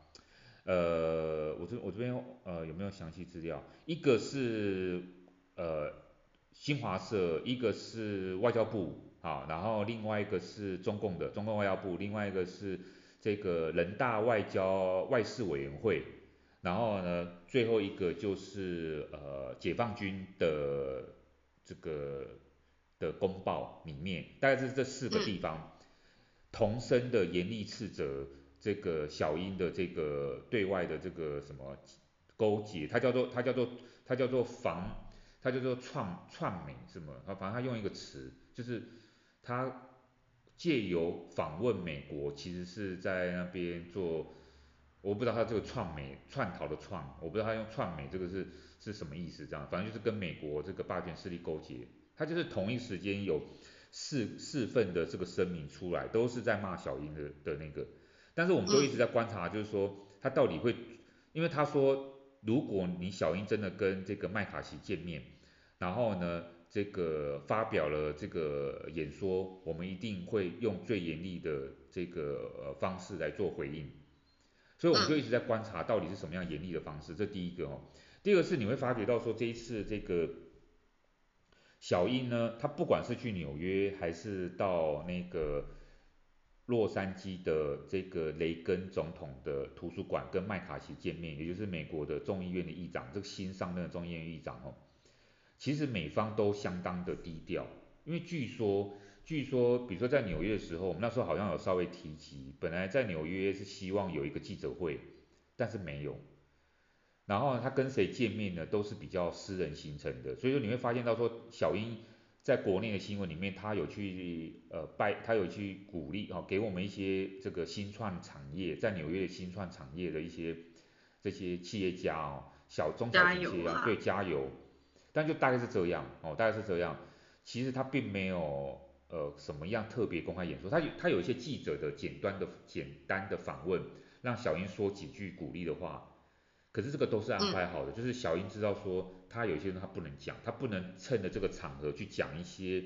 B: 呃，我这我这边呃有没有详细资料？一个是呃新华社，一个是外交部啊，然后另外一个是中共的中共外交部，另外一个是这个人大外交外事委员会，然后呢最后一个就是呃解放军的这个的公报里面，大概是这四个地方同声的严厉斥责。这个小英的这个对外的这个什么勾结，它叫做它叫做它叫做防，它叫做串串美是吗？啊，反正他用一个词，就是他借由访问美国，其实是在那边做，我不知道他这个串美串逃的串，我不知道他用串美这个是是什么意思，这样，反正就是跟美国这个霸权势力勾结，他就是同一时间有四四份的这个声明出来，都是在骂小英的的那个。但是我们都一直在观察，就是说他到底会，因为他说，如果你小英真的跟这个麦卡锡见面，然后呢，这个发表了这个演说，我们一定会用最严厉的这个呃方式来做回应。所以我们就一直在观察到底是什么样严厉的方式，这第一个哦。第二个是你会发觉到说这一次这个小英呢，她不管是去纽约还是到那个。洛杉矶的这个雷根总统的图书馆跟麦卡锡见面，也就是美国的众议院的议长，这个新上任的众议院议长哦，其实美方都相当的低调，因为据说，据说，比如说在纽约的时候，我们那时候好像有稍微提及，本来在纽约是希望有一个记者会，但是没有，然后他跟谁见面呢，都是比较私人行程的，所以说你会发现到说小英。在国内的新闻里面，他有去呃拜，他有去鼓励哦，给我们一些这个新创产业，在纽约的新创产业的一些这些企业家哦，小中小型企业啊，对，加油。但就大概是这样哦，大概是这样。其实他并没有呃什么样特别公开演说，他有他有一些记者的简单的简单的访问，让小英说几句鼓励的话。可是这个都是安排好的，嗯、就是小英知道说，他有些人他不能讲，他不能趁着这个场合去讲一些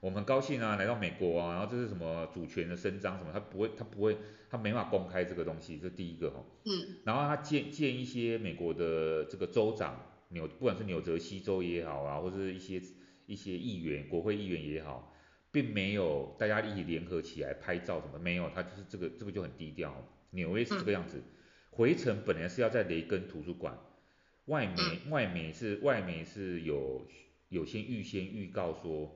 B: 我们高兴啊，来到美国啊，然后这是什么主权的伸张什么，他不会，他不会，他没法公开这个东西，这第一个哈。嗯。然后他见见一些美国的这个州长，纽不管是纽泽西州也好啊，或者是一些一些议员，国会议员也好，并没有大家一起联合起来拍照什么，没有，他就是这个这个就很低调，纽约是这个样子。嗯回程本来是要在雷根图书馆，外媒外媒是外媒是有有些预先预告说，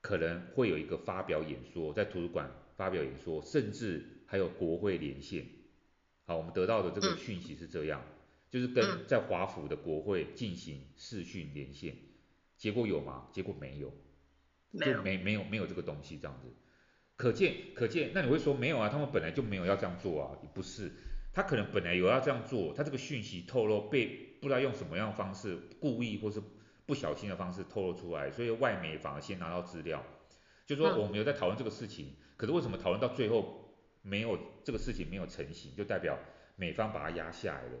B: 可能会有一个发表演说，在图书馆发表演说，甚至还有国会连线。好，我们得到的这个讯息是这样，嗯、就是跟在华府的国会进行视讯连线，结果有吗？结果没有，就没没有没有这个东西这样子。可见可见，那你会说没有啊？他们本来就没有要这样做啊？不是，他可能本来有要这样做，他这个讯息透露被不知道用什么样的方式，故意或是不小心的方式透露出来，所以外媒反而先拿到资料，就说我们有在讨论这个事情，可是为什么讨论到最后？没有这个事情没有成型，就代表美方把它压下来了，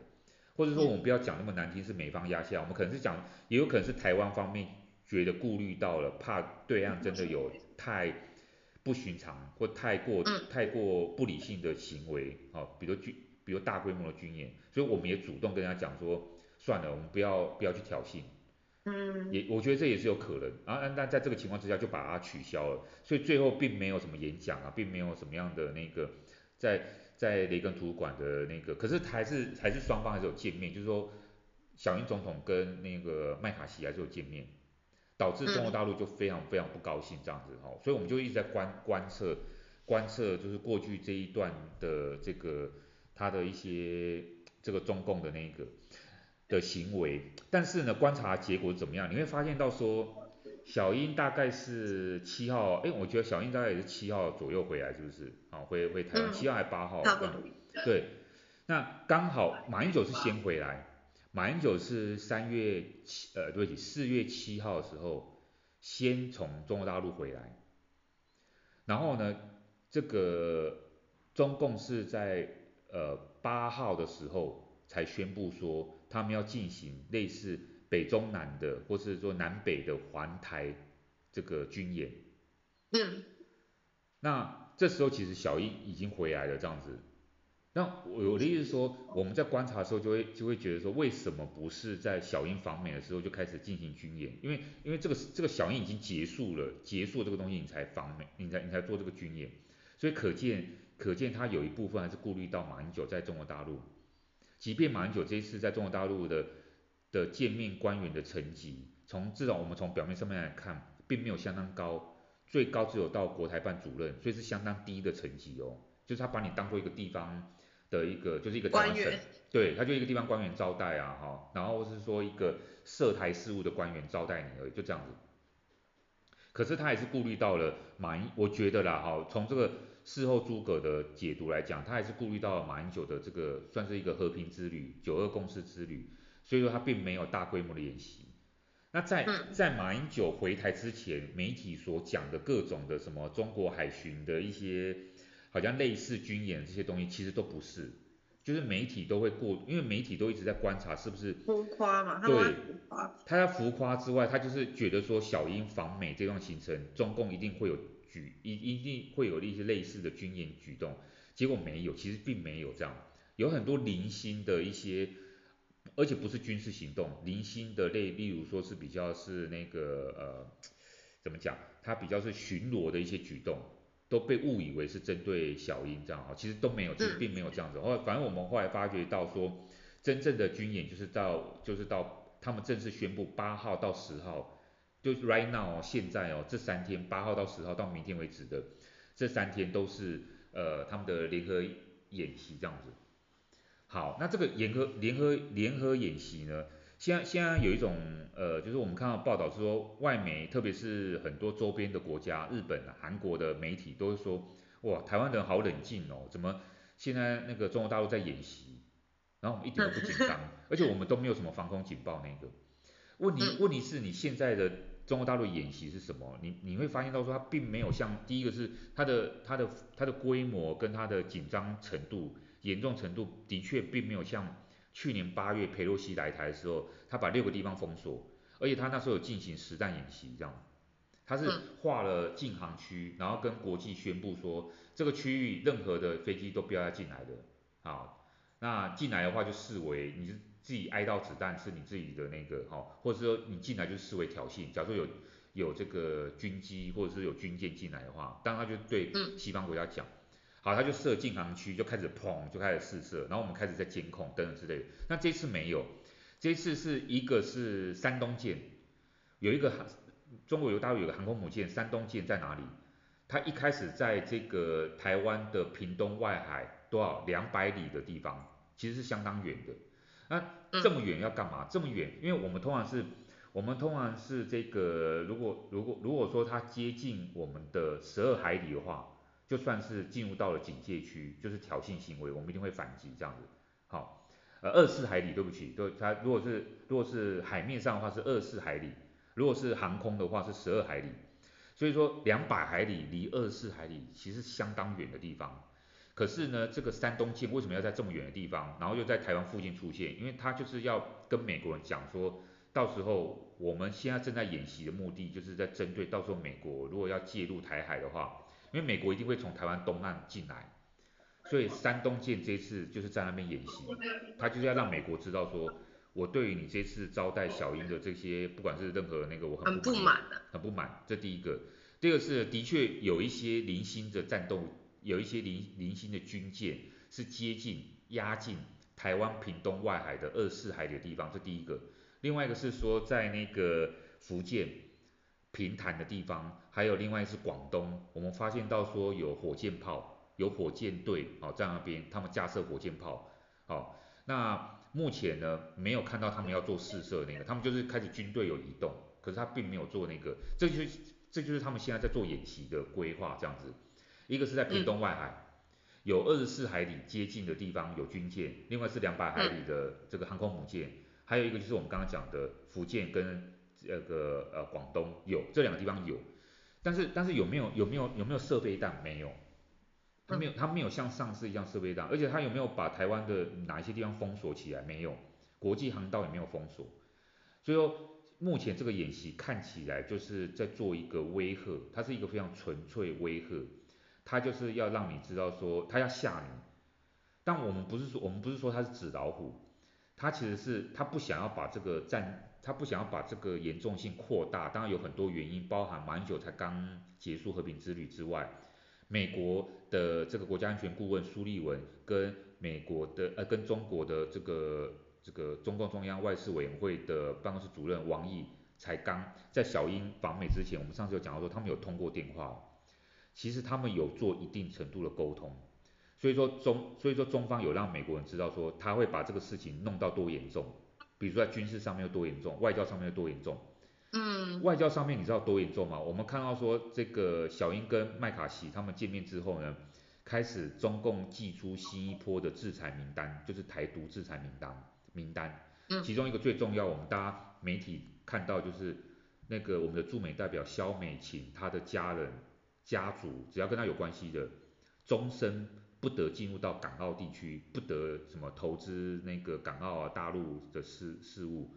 B: 或者说我们不要讲那么难听，是美方压下来，我们可能是讲，也有可能是台湾方面觉得顾虑到了，怕对岸真的有太不寻常或太过太过不理性的行为，啊，比如军，比如大规模的军演，所以我们也主动跟人家讲说，算了，我们不要不要去挑衅。嗯，也我觉得这也是有可能，然后那在这个情况之下就把它取消了，所以最后并没有什么演讲啊，并没有什么样的那个在在雷根图书馆的那个，可是还是还是双方还是有见面，就是说小英总统跟那个麦卡锡还是有见面，导致中国大陆就非常非常不高兴这样子哈，所以我们就一直在观观测观测，就是过去这一段的这个他的一些这个中共的那个。的行为，但是呢，观察结果怎么样？你会发现到说，小英大概是七号，哎，我觉得小英大概也是七号左右回来，是不是？啊，回回台湾，七号还是八号？对，那刚好马英九是先回来，马英九是三月七，呃，对不起，四月七号的时候先从中国大陆回来，然后呢，这个中共是在呃八号的时候才宣布说。他们要进行类似北中南的，或是说南北的环台这个军演。嗯。那这时候其实小英已经回来了，这样子。那我的意思是说，我们在观察的时候就会就会觉得说，为什么不是在小英访美的时候就开始进行军演？因为因为这个这个小英已经结束了，结束这个东西你才访美，你才你才做这个军演。所以可见可见他有一部分还是顾虑到马英九在中国大陆。即便马英九这一次在中国大陆的的见面官员的层级，从至少我们从表面上面来看，并没有相当高，最高只有到国台办主任，所以是相当低的层级哦。就是他把你当做一个地方的一个，就是一个官员，对，他就一个地方官员招待啊，哈，然后是说一个涉台事务的官员招待你而已，就这样子。可是他也是顾虑到了马英，我觉得啦，哈，从这个。事后诸葛的解读来讲，他还是顾虑到了马英九的这个算是一个和平之旅、九二共识之旅，所以说他并没有大规模的演习。那在在马英九回台之前，媒体所讲的各种的什么中国海巡的一些好像类似军演这些东西，其实都不是，就是媒体都会过，因为媒体都一直在观察是不是
A: 浮夸嘛，
B: 对，他在浮夸之外，他就是觉得说小英访美这段行程，中共一定会有。举一一定会有一些类似的军演举动，结果没有，其实并没有这样，有很多零星的一些，而且不是军事行动，零星的类，例如说是比较是那个呃，怎么讲，他比较是巡逻的一些举动，都被误以为是针对小英这样啊，其实都没有，其实并没有这样子。后来反正我们后来发觉到说，真正的军演就是到就是到他们正式宣布八号到十号。就 right now 哦，现在哦，这三天八号到十号到明天为止的这三天都是呃他们的联合演习这样子。好，那这个联合联合联合演习呢，现在现在有一种呃，就是我们看到报道是说，外媒特别是很多周边的国家，日本、韩国的媒体都会说，哇，台湾人好冷静哦，怎么现在那个中国大陆在演习，然后我们一点都不紧张，而且我们都没有什么防空警报那个。问题问题是你现在的。中国大陆演习是什么？你你会发现到说，它并没有像第一个是它的它的它的规模跟它的紧张程度、严重程度的确并没有像去年八月佩洛西来台的时候，他把六个地方封锁，而且他那时候有进行实弹演习这样，他是划了禁航区，然后跟国际宣布说，这个区域任何的飞机都不要再进来的，好，那进来的话就视为你是。自己挨到子弹是你自己的那个哈，或者说你进来就视为挑衅。假如说有有这个军机或者是有军舰进来的话，当然他就对西方国家讲，好，他就设禁航区，就开始砰就开始试射，然后我们开始在监控等等之类的。那这次没有，这次是一个是山东舰，有一个中国有大陆有个航空母舰，山东舰在哪里？它一开始在这个台湾的屏东外海多少两百里的地方，其实是相当远的。那这么远要干嘛？这么远，因为我们通常是，我们通常是这个，如果如果如果说它接近我们的十二海里的话，就算是进入到了警戒区，就是挑衅行为，我们一定会反击这样子。好，呃，二四海里，对不起，对，它如果是如果是海面上的话是二四海里，如果是航空的话是十二海里，所以说两百海里离二四海里其实相当远的地方。可是呢，这个山东舰为什么要在这么远的地方，然后又在台湾附近出现？因为它就是要跟美国人讲说，到时候我们现在正在演习的目的，就是在针对到时候美国如果要介入台海的话，因为美国一定会从台湾东岸进来，所以山东舰这次就是在那边演习，他就是要让美国知道说，我对于你这次招待小英的这些，不管是任何那个，我很不满的，很不满。这第一个，第二个是的确有一些零星的战斗。有一些零零星的军舰是接近压近台湾屏东外海的二四海里的地方，这第一个。另外一个是说在那个福建平潭的地方，还有另外是广东，我们发现到说有火箭炮，有火箭队哦在那边，他们架设火箭炮。好、哦，那目前呢没有看到他们要做试射那个，他们就是开始军队有移动，可是他并没有做那个，这就是这就是他们现在在做演习的规划这样子。一个是在屏东外海，有二十四海里接近的地方有军舰，另外是两百海里的这个航空母舰，还有一个就是我们刚刚讲的福建跟这个呃广东有这两个地方有，但是但是有没有有没有有没有设飞弹？没有，他没有他没有像上次一样设飞弹，而且他有没有把台湾的哪一些地方封锁起来？没有，国际航道也没有封锁，所以说目前这个演习看起来就是在做一个威吓，它是一个非常纯粹威吓。它就是要让你知道说，它要吓你，但我们不是说，我们不是说它是纸老虎，它其实是它不想要把这个战，他不想要把这个严重性扩大，当然有很多原因，包含马英九才刚结束和平之旅之外，美国的这个国家安全顾问苏立文跟美国的呃跟中国的这个这个中共中央外事委员会的办公室主任王毅才刚在小英访美之前，我们上次有讲到说他们有通过电话。其实他们有做一定程度的沟通，所以说中，所以说中方有让美国人知道说他会把这个事情弄到多严重，比如说在军事上面有多严重，外交上面有多严重。嗯，外交上面你知道多严重吗？我们看到说这个小英跟麦卡锡他们见面之后呢，开始中共寄出新一波的制裁名单，就是台独制裁名单名单。嗯，其中一个最重要，我们大家媒体看到就是那个我们的驻美代表肖美琴她的家人。家族只要跟她有关系的，终身不得进入到港澳地区，不得什么投资那个港澳啊大陆的事事务，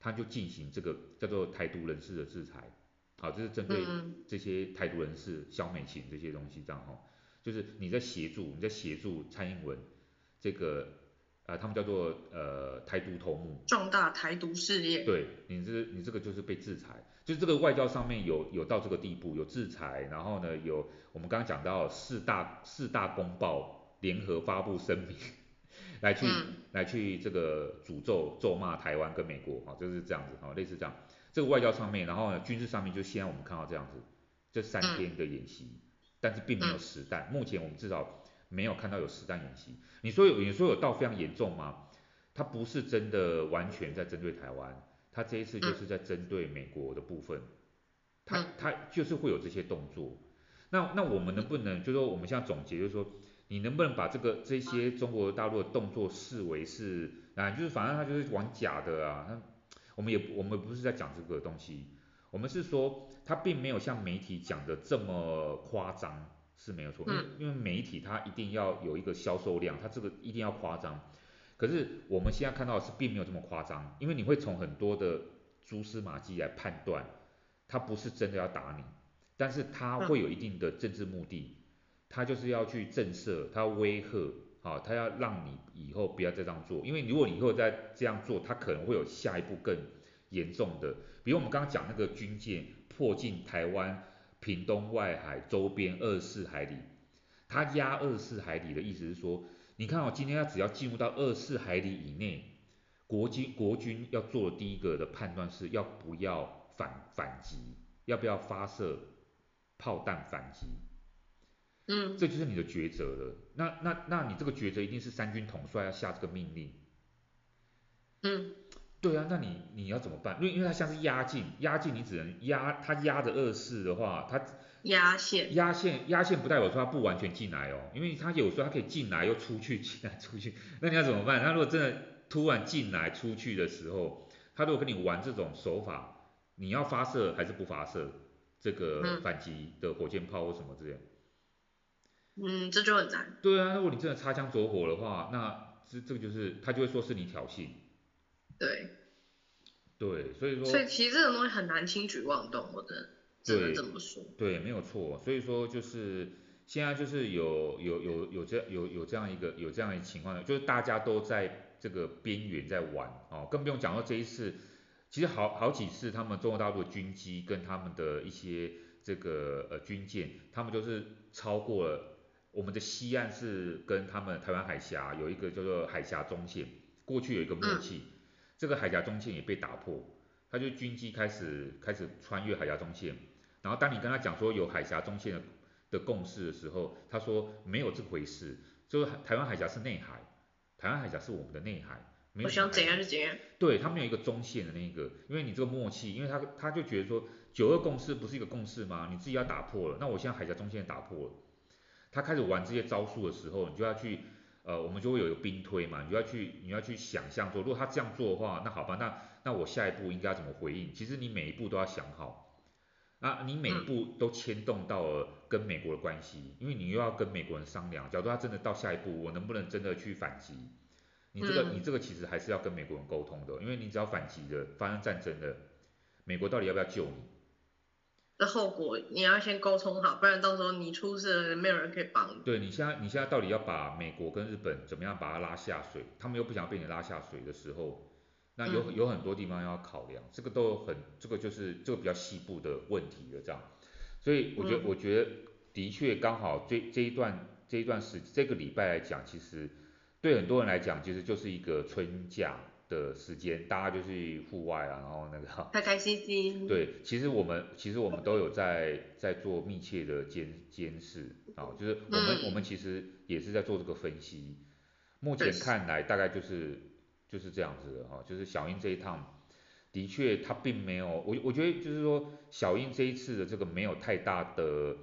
B: 他就进行这个叫做台独人士的制裁。好，这是针对这些台独人士、萧美琴这些东西这样哈，就是你在协助你在协助蔡英文这个。啊，他们叫做呃台独头目，
A: 壮大台独事业。
B: 对，你这你这个就是被制裁，就是这个外交上面有有到这个地步，有制裁，然后呢有我们刚刚讲到四大四大公报联合发布声明，来去、嗯、来去这个诅咒咒骂台湾跟美国，哈、哦，就是这样子，哈、哦，类似这样，这个外交上面，然后呢军事上面就现在我们看到这样子，这三天的演习，嗯、但是并没有实弹，嗯、目前我们至少。没有看到有实弹演习，你说有，你说有到非常严重吗？它不是真的完全在针对台湾，他这一次就是在针对美国的部分，他他就是会有这些动作。那那我们能不能，就是说我们现在总结，就是说你能不能把这个这些中国大陆的动作视为是啊，就是反正他就是玩假的啊，那我们也我们不是在讲这个东西，我们是说他并没有像媒体讲的这么夸张。是没有错，因为因为媒体它一定要有一个销售量，它这个一定要夸张。可是我们现在看到的是并没有这么夸张，因为你会从很多的蛛丝马迹来判断，他不是真的要打你，但是他会有一定的政治目的，他就是要去震慑，他威吓，啊，他要让你以后不要再这样做，因为如果你以后再这样做，他可能会有下一步更严重的，比如我们刚刚讲那个军舰迫近台湾。屏东外海周边二四海里，他压二四海里的意思是说，你看哦，今天它只要进入到二十四海里以内，国军国军要做的第一个的判断是要不要反反击，要不要发射炮弹反击。
A: 嗯，
B: 这就是你的抉择了。那那那你这个抉择一定是三军统帅要下这个命令。
A: 嗯，
B: 对啊，那你你要怎么办？因为因为他像是压境，压境你只能压，他压着二四的话，它
A: 压线，
B: 压线压线不代表说它不完全进来哦，因为它有时候它可以进来又出去，进 来出去，那你要怎么办？他如果真的突然进来出去的时候，他如果跟你玩这种手法，你要发射还是不发射这个反击的火箭炮或什么之类？
A: 嗯，这就很难。
B: 对啊，如果你真的擦枪走火的话，那这这个就是他就会说是你挑衅。
A: 对。
B: 对，所以说。
A: 所以其实这种东西很难轻举妄动，我的只能这么说。
B: 对，没有错。所以说就是现在就是有有有有这有有这样一个有这样一个情况呢，就是大家都在这个边缘在玩哦，更不用讲到这一次，其实好好几次他们中国大陆的军机跟他们的一些这个呃军舰，他们就是超过了。我们的西岸是跟他们台湾海峡有一个叫做海峡中线，过去有一个默契，嗯、这个海峡中线也被打破，他就军机开始开始穿越海峡中线，然后当你跟他讲说有海峡中线的的共识的时候，他说没有这回事，就是台湾海峡是内海，台湾海峡是我们的内海，没有。我想怎样就怎样。对，他没有一个中线的那个，因为你这个默契，因为他他就觉得说九二共识不是一个共识吗？你自己要打破了，那我现在海峡中线打破了。他开始玩这些招数的时候，你就要去，呃，我们就会有一个兵推嘛，你就要去，你要去想象说，如果他这样做的话，那好吧，那那我下一步应该怎么回应？其实你每一步都要想好，那你每一步都牵动到了跟美国的关系，因为你又要跟美国人商量，假如他真的到下一步，我能不能真的去反击？你这个你这个其实还是要跟美国人沟通的，因为你只要反击的，发生战争的，美国到底要不要救你？
A: 的后果你要先沟通好，不然到时候你出事了，没有人可以帮你。
B: 对，你现在你现在到底要把美国跟日本怎么样把它拉下水？他们又不想被你拉下水的时候，那有、嗯、有很多地方要考量，这个都很这个就是这个比较细部的问题了这样。所以我觉得、嗯、我觉得的确刚好这这一段这一段时这个礼拜来讲，其实对很多人来讲其实就是一个春假。的时间，大家就去户外啊，然后那个
A: 开开心 心。
B: 对，其实我们其实我们都有在在做密切的监监视啊，就是我们、嗯、我们其实也是在做这个分析。目前看来大概就是就是这样子的哈，就是小英这一趟的确他并没有，我我觉得就是说小英这一次的这个没有太大的，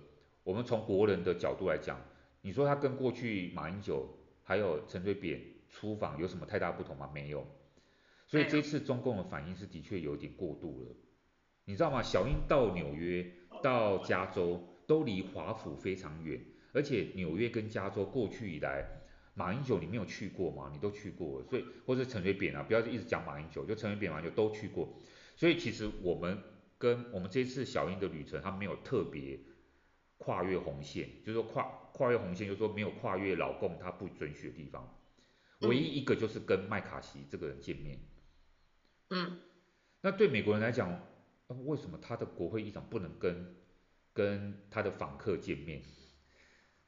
B: 我们从国人的角度来讲，你说他跟过去马英九还有陈水扁出访有什么太大不同吗？没有。所以这次中共的反应是的确有点过度了，你知道吗？小英到纽约、到加州都离华府非常远，而且纽约跟加州过去以来，马英九你没有去过吗？你都去过，所以或者陈水扁啊，不要一直讲马英九，就陈水扁、马英九都去过。所以其实我们跟我们这次小英的旅程，他没有特别跨越红线，就是说跨跨越红线，就是说没有跨越老共他不准许的地方，唯一一个就是跟麦卡锡这个人见面。
A: 嗯，
B: 那对美国人来讲，为什么他的国会议长不能跟跟他的访客见面？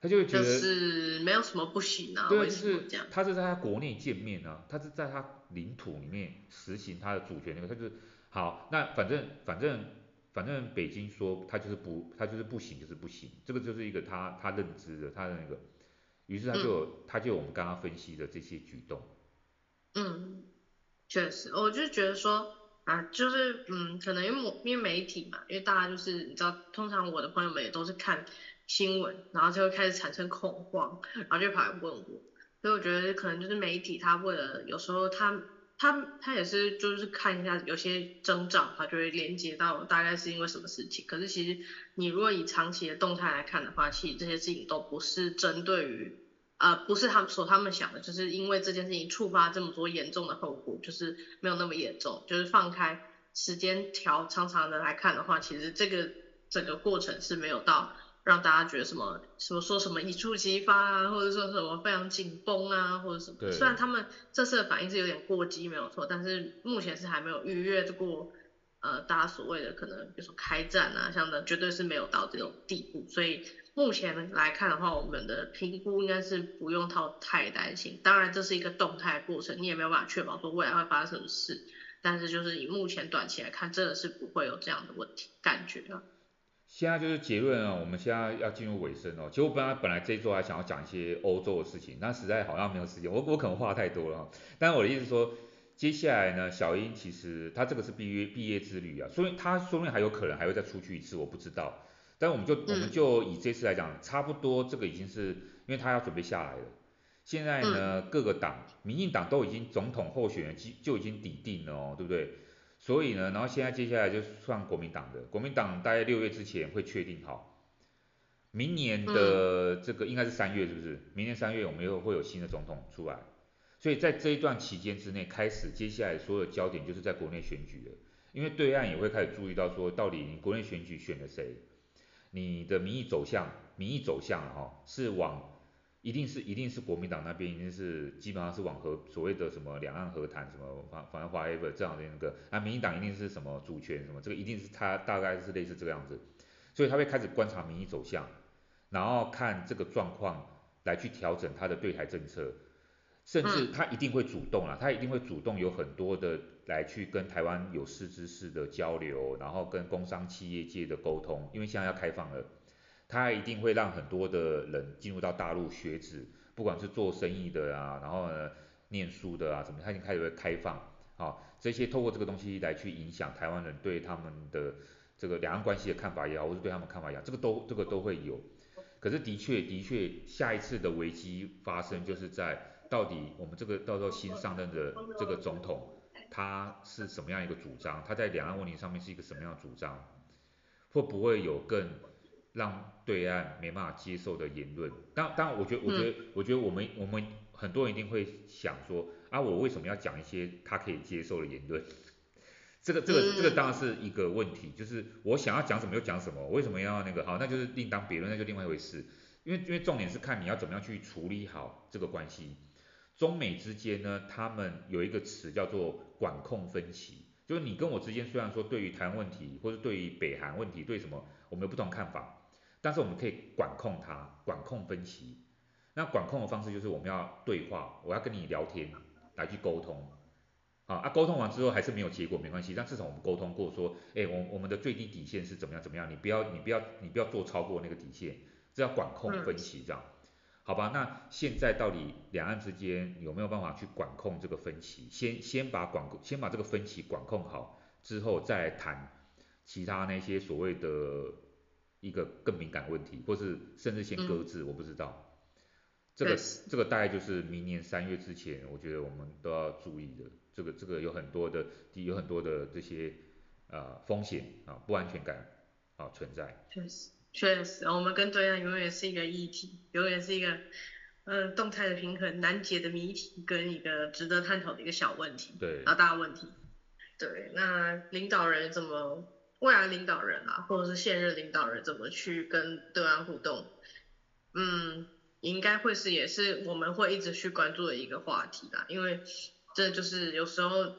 B: 他就会觉得
A: 就是没有什么不行啊。
B: 对，就是他是在他国内见面啊，他是在他领土里面实行他的主权那个，他就是好，那反正反正反正北京说他就是不他就是不行就是不行，这个就是一个他他认知的他的那个，于是他就、嗯、他就我们刚刚分析的这些举动。
A: 嗯。确实，我就觉得说啊，就是嗯，可能因为因为媒体嘛，因为大家就是你知道，通常我的朋友们也都是看新闻，然后就会开始产生恐慌，然后就跑来问我，所以我觉得可能就是媒体他为了有时候他他他也是就是看一下有些征兆，他就会连接到大概是因为什么事情。可是其实你如果以长期的动态来看的话，其实这些事情都不是针对于。呃，不是他们所他们想的，就是因为这件事情触发这么多严重的后果，就是没有那么严重。就是放开时间调长长的来看的话，其实这个整个过程是没有到让大家觉得什么什么说什么一触即发啊，或者说什么非常紧绷啊，或者什么。虽然他们这次的反应是有点过激，没有错，但是目前是还没有逾越过呃大家所谓的可能，比如说开战啊，像的绝对是没有到这种地步，所以。目前来看的话，我们的评估应该是不用太太担心。当然，这是一个动态过程，你也没有办法确保说未来会发生什么事。但是，就是以目前短期来看，真的是不会有这样的问题感觉啊。
B: 现在就是结论啊，我们现在要进入尾声哦。其实我本来本来这一周还想要讲一些欧洲的事情，但实在好像没有时间，我我可能话太多了。但我的意思是说，接下来呢，小英其实她这个是毕业毕业之旅啊，所以他说明还有可能还会再出去一次，我不知道。但我们就我们就以这次来讲，差不多这个已经是因为他要准备下来了。现在呢，各个党，民进党都已经总统候选人就就已经抵定了哦，对不对？所以呢，然后现在接下来就算国民党的，国民党大概六月之前会确定好，明年的这个应该是三月是不是？明年三月我们又会有新的总统出来，所以在这一段期间之内，开始接下来所有焦点就是在国内选举了，因为对岸也会开始注意到说，到底你国内选举选了谁，你的民意走向，民意走向哈是往。一定是一定是国民党那边一定是基本上是往和所谓的什么两岸和谈什么反反正 whatever 这样的那个，啊民进党一定是什么主权什么这个一定是他大概是类似这个样子，所以他会开始观察民意走向，然后看这个状况来去调整他的对台政策，甚至他一定会主动啊，他一定会主动有很多的来去跟台湾有识之士的交流，然后跟工商企业界的沟通，因为现在要开放了。他一定会让很多的人进入到大陆学子，不管是做生意的啊，然后呢念书的啊，什么，他已经开始会开放，好、哦，这些透过这个东西来去影响台湾人对他们的这个两岸关系的看法也好，或是对他们看法也好，这个都这个都会有。可是的确的确，下一次的危机发生就是在到底我们这个到时候新上任的这个总统他是什么样一个主张，他在两岸问题上面是一个什么样的主张，会不会有更让对岸没办法接受的言论，当当然，我觉得，我觉得，我觉得我们我们很多人一定会想说，啊，我为什么要讲一些他可以接受的言论？这个这个这个当然是一个问题，就是我想要讲什么就讲什么，为什么要那个？好，那就是另当别论，那就另外一回事。因为因为重点是看你要怎么样去处理好这个关系。中美之间呢，他们有一个词叫做管控分歧，就是你跟我之间虽然说对于台湾问题或者对于北韩问题对什么我们有不同看法。但是我们可以管控它，管控分歧。那管控的方式就是我们要对话，我要跟你聊天来去沟通。啊，啊沟通完之后还是没有结果没关系，但至少我们沟通过说，哎，我我们的最低底线是怎么样怎么样，你不要你不要你不要做超过那个底线，这叫管控分歧这样。好吧，那现在到底两岸之间有没有办法去管控这个分歧？先先把管先把这个分歧管控好之后，再来谈其他那些所谓的。一个更敏感问题，或是甚至先搁置，嗯、我不知道。这个这个大概就是明年三月之前，我觉得我们都要注意的。这个这个有很多的，有很多的这些呃风险啊，不安全感啊存在。
A: 确实确实，我们跟对岸永远是一个议题，永远是一个嗯、呃、动态的平衡、难解的谜题，跟一个值得探讨的一个小问题。
B: 对。
A: 然后大问题。对，那领导人怎么？未来领导人啊，或者是现任领导人怎么去跟对岸互动，嗯，应该会是也是我们会一直去关注的一个话题啦。因为这就是有时候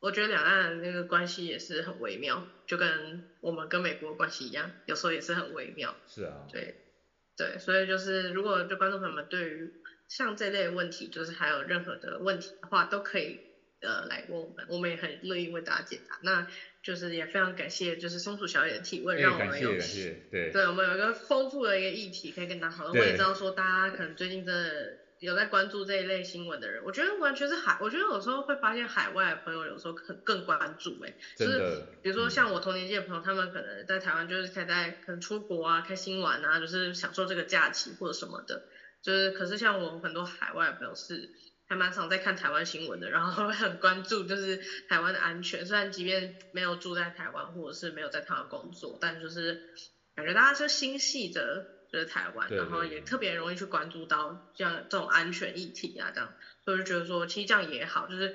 A: 我觉得两岸那个关系也是很微妙，就跟我们跟美国关系一样，有时候也是很微妙。
B: 是啊。
A: 对对，所以就是如果就观众朋友们对于像这类问题，就是还有任何的问题的话，都可以呃来问我们，我们也很乐意为大家解答。那。就是也非常感谢，就是松鼠小姐的提问，让我们有，
B: 对，
A: 对，我们有一个丰富的一个议题可以跟大家讨论。我也知道说大家可能最近真的有在关注这一类新闻的人，我觉得完全是海，我觉得有时候会发现海外的朋友有时候更更关注，哎，就是比如说像我同年纪的朋友，他们可能在台湾就是开在可能出国啊，开心玩啊，就是享受这个假期或者什么的，就是可是像我们很多海外的朋友是。还蛮常在看台湾新闻的，然后会 很关注就是台湾的安全。虽然即便没有住在台湾，或者是没有在台湾工作，但就是感觉大家是心系着就是台湾，然后也特别容易去关注到这样这种安全议题啊，这样，所以就觉得说其实这样也好，就是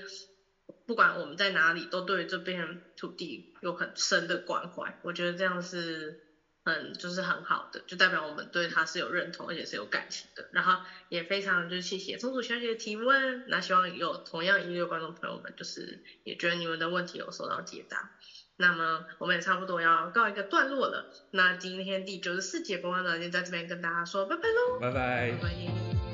A: 不管我们在哪里，都对这片土地有很深的关怀。我觉得这样是。嗯，就是很好的，就代表我们对他是有认同，而且是有感情的。然后也非常就是谢谢松鼠小姐的提问，那希望有同样一类观众朋友们，就是也觉得你们的问题有受到解答。那么我们也差不多要告一个段落了。那今天第九十四节播放呢，就在这边跟大家说拜拜喽，
B: 拜拜。
A: 拜拜。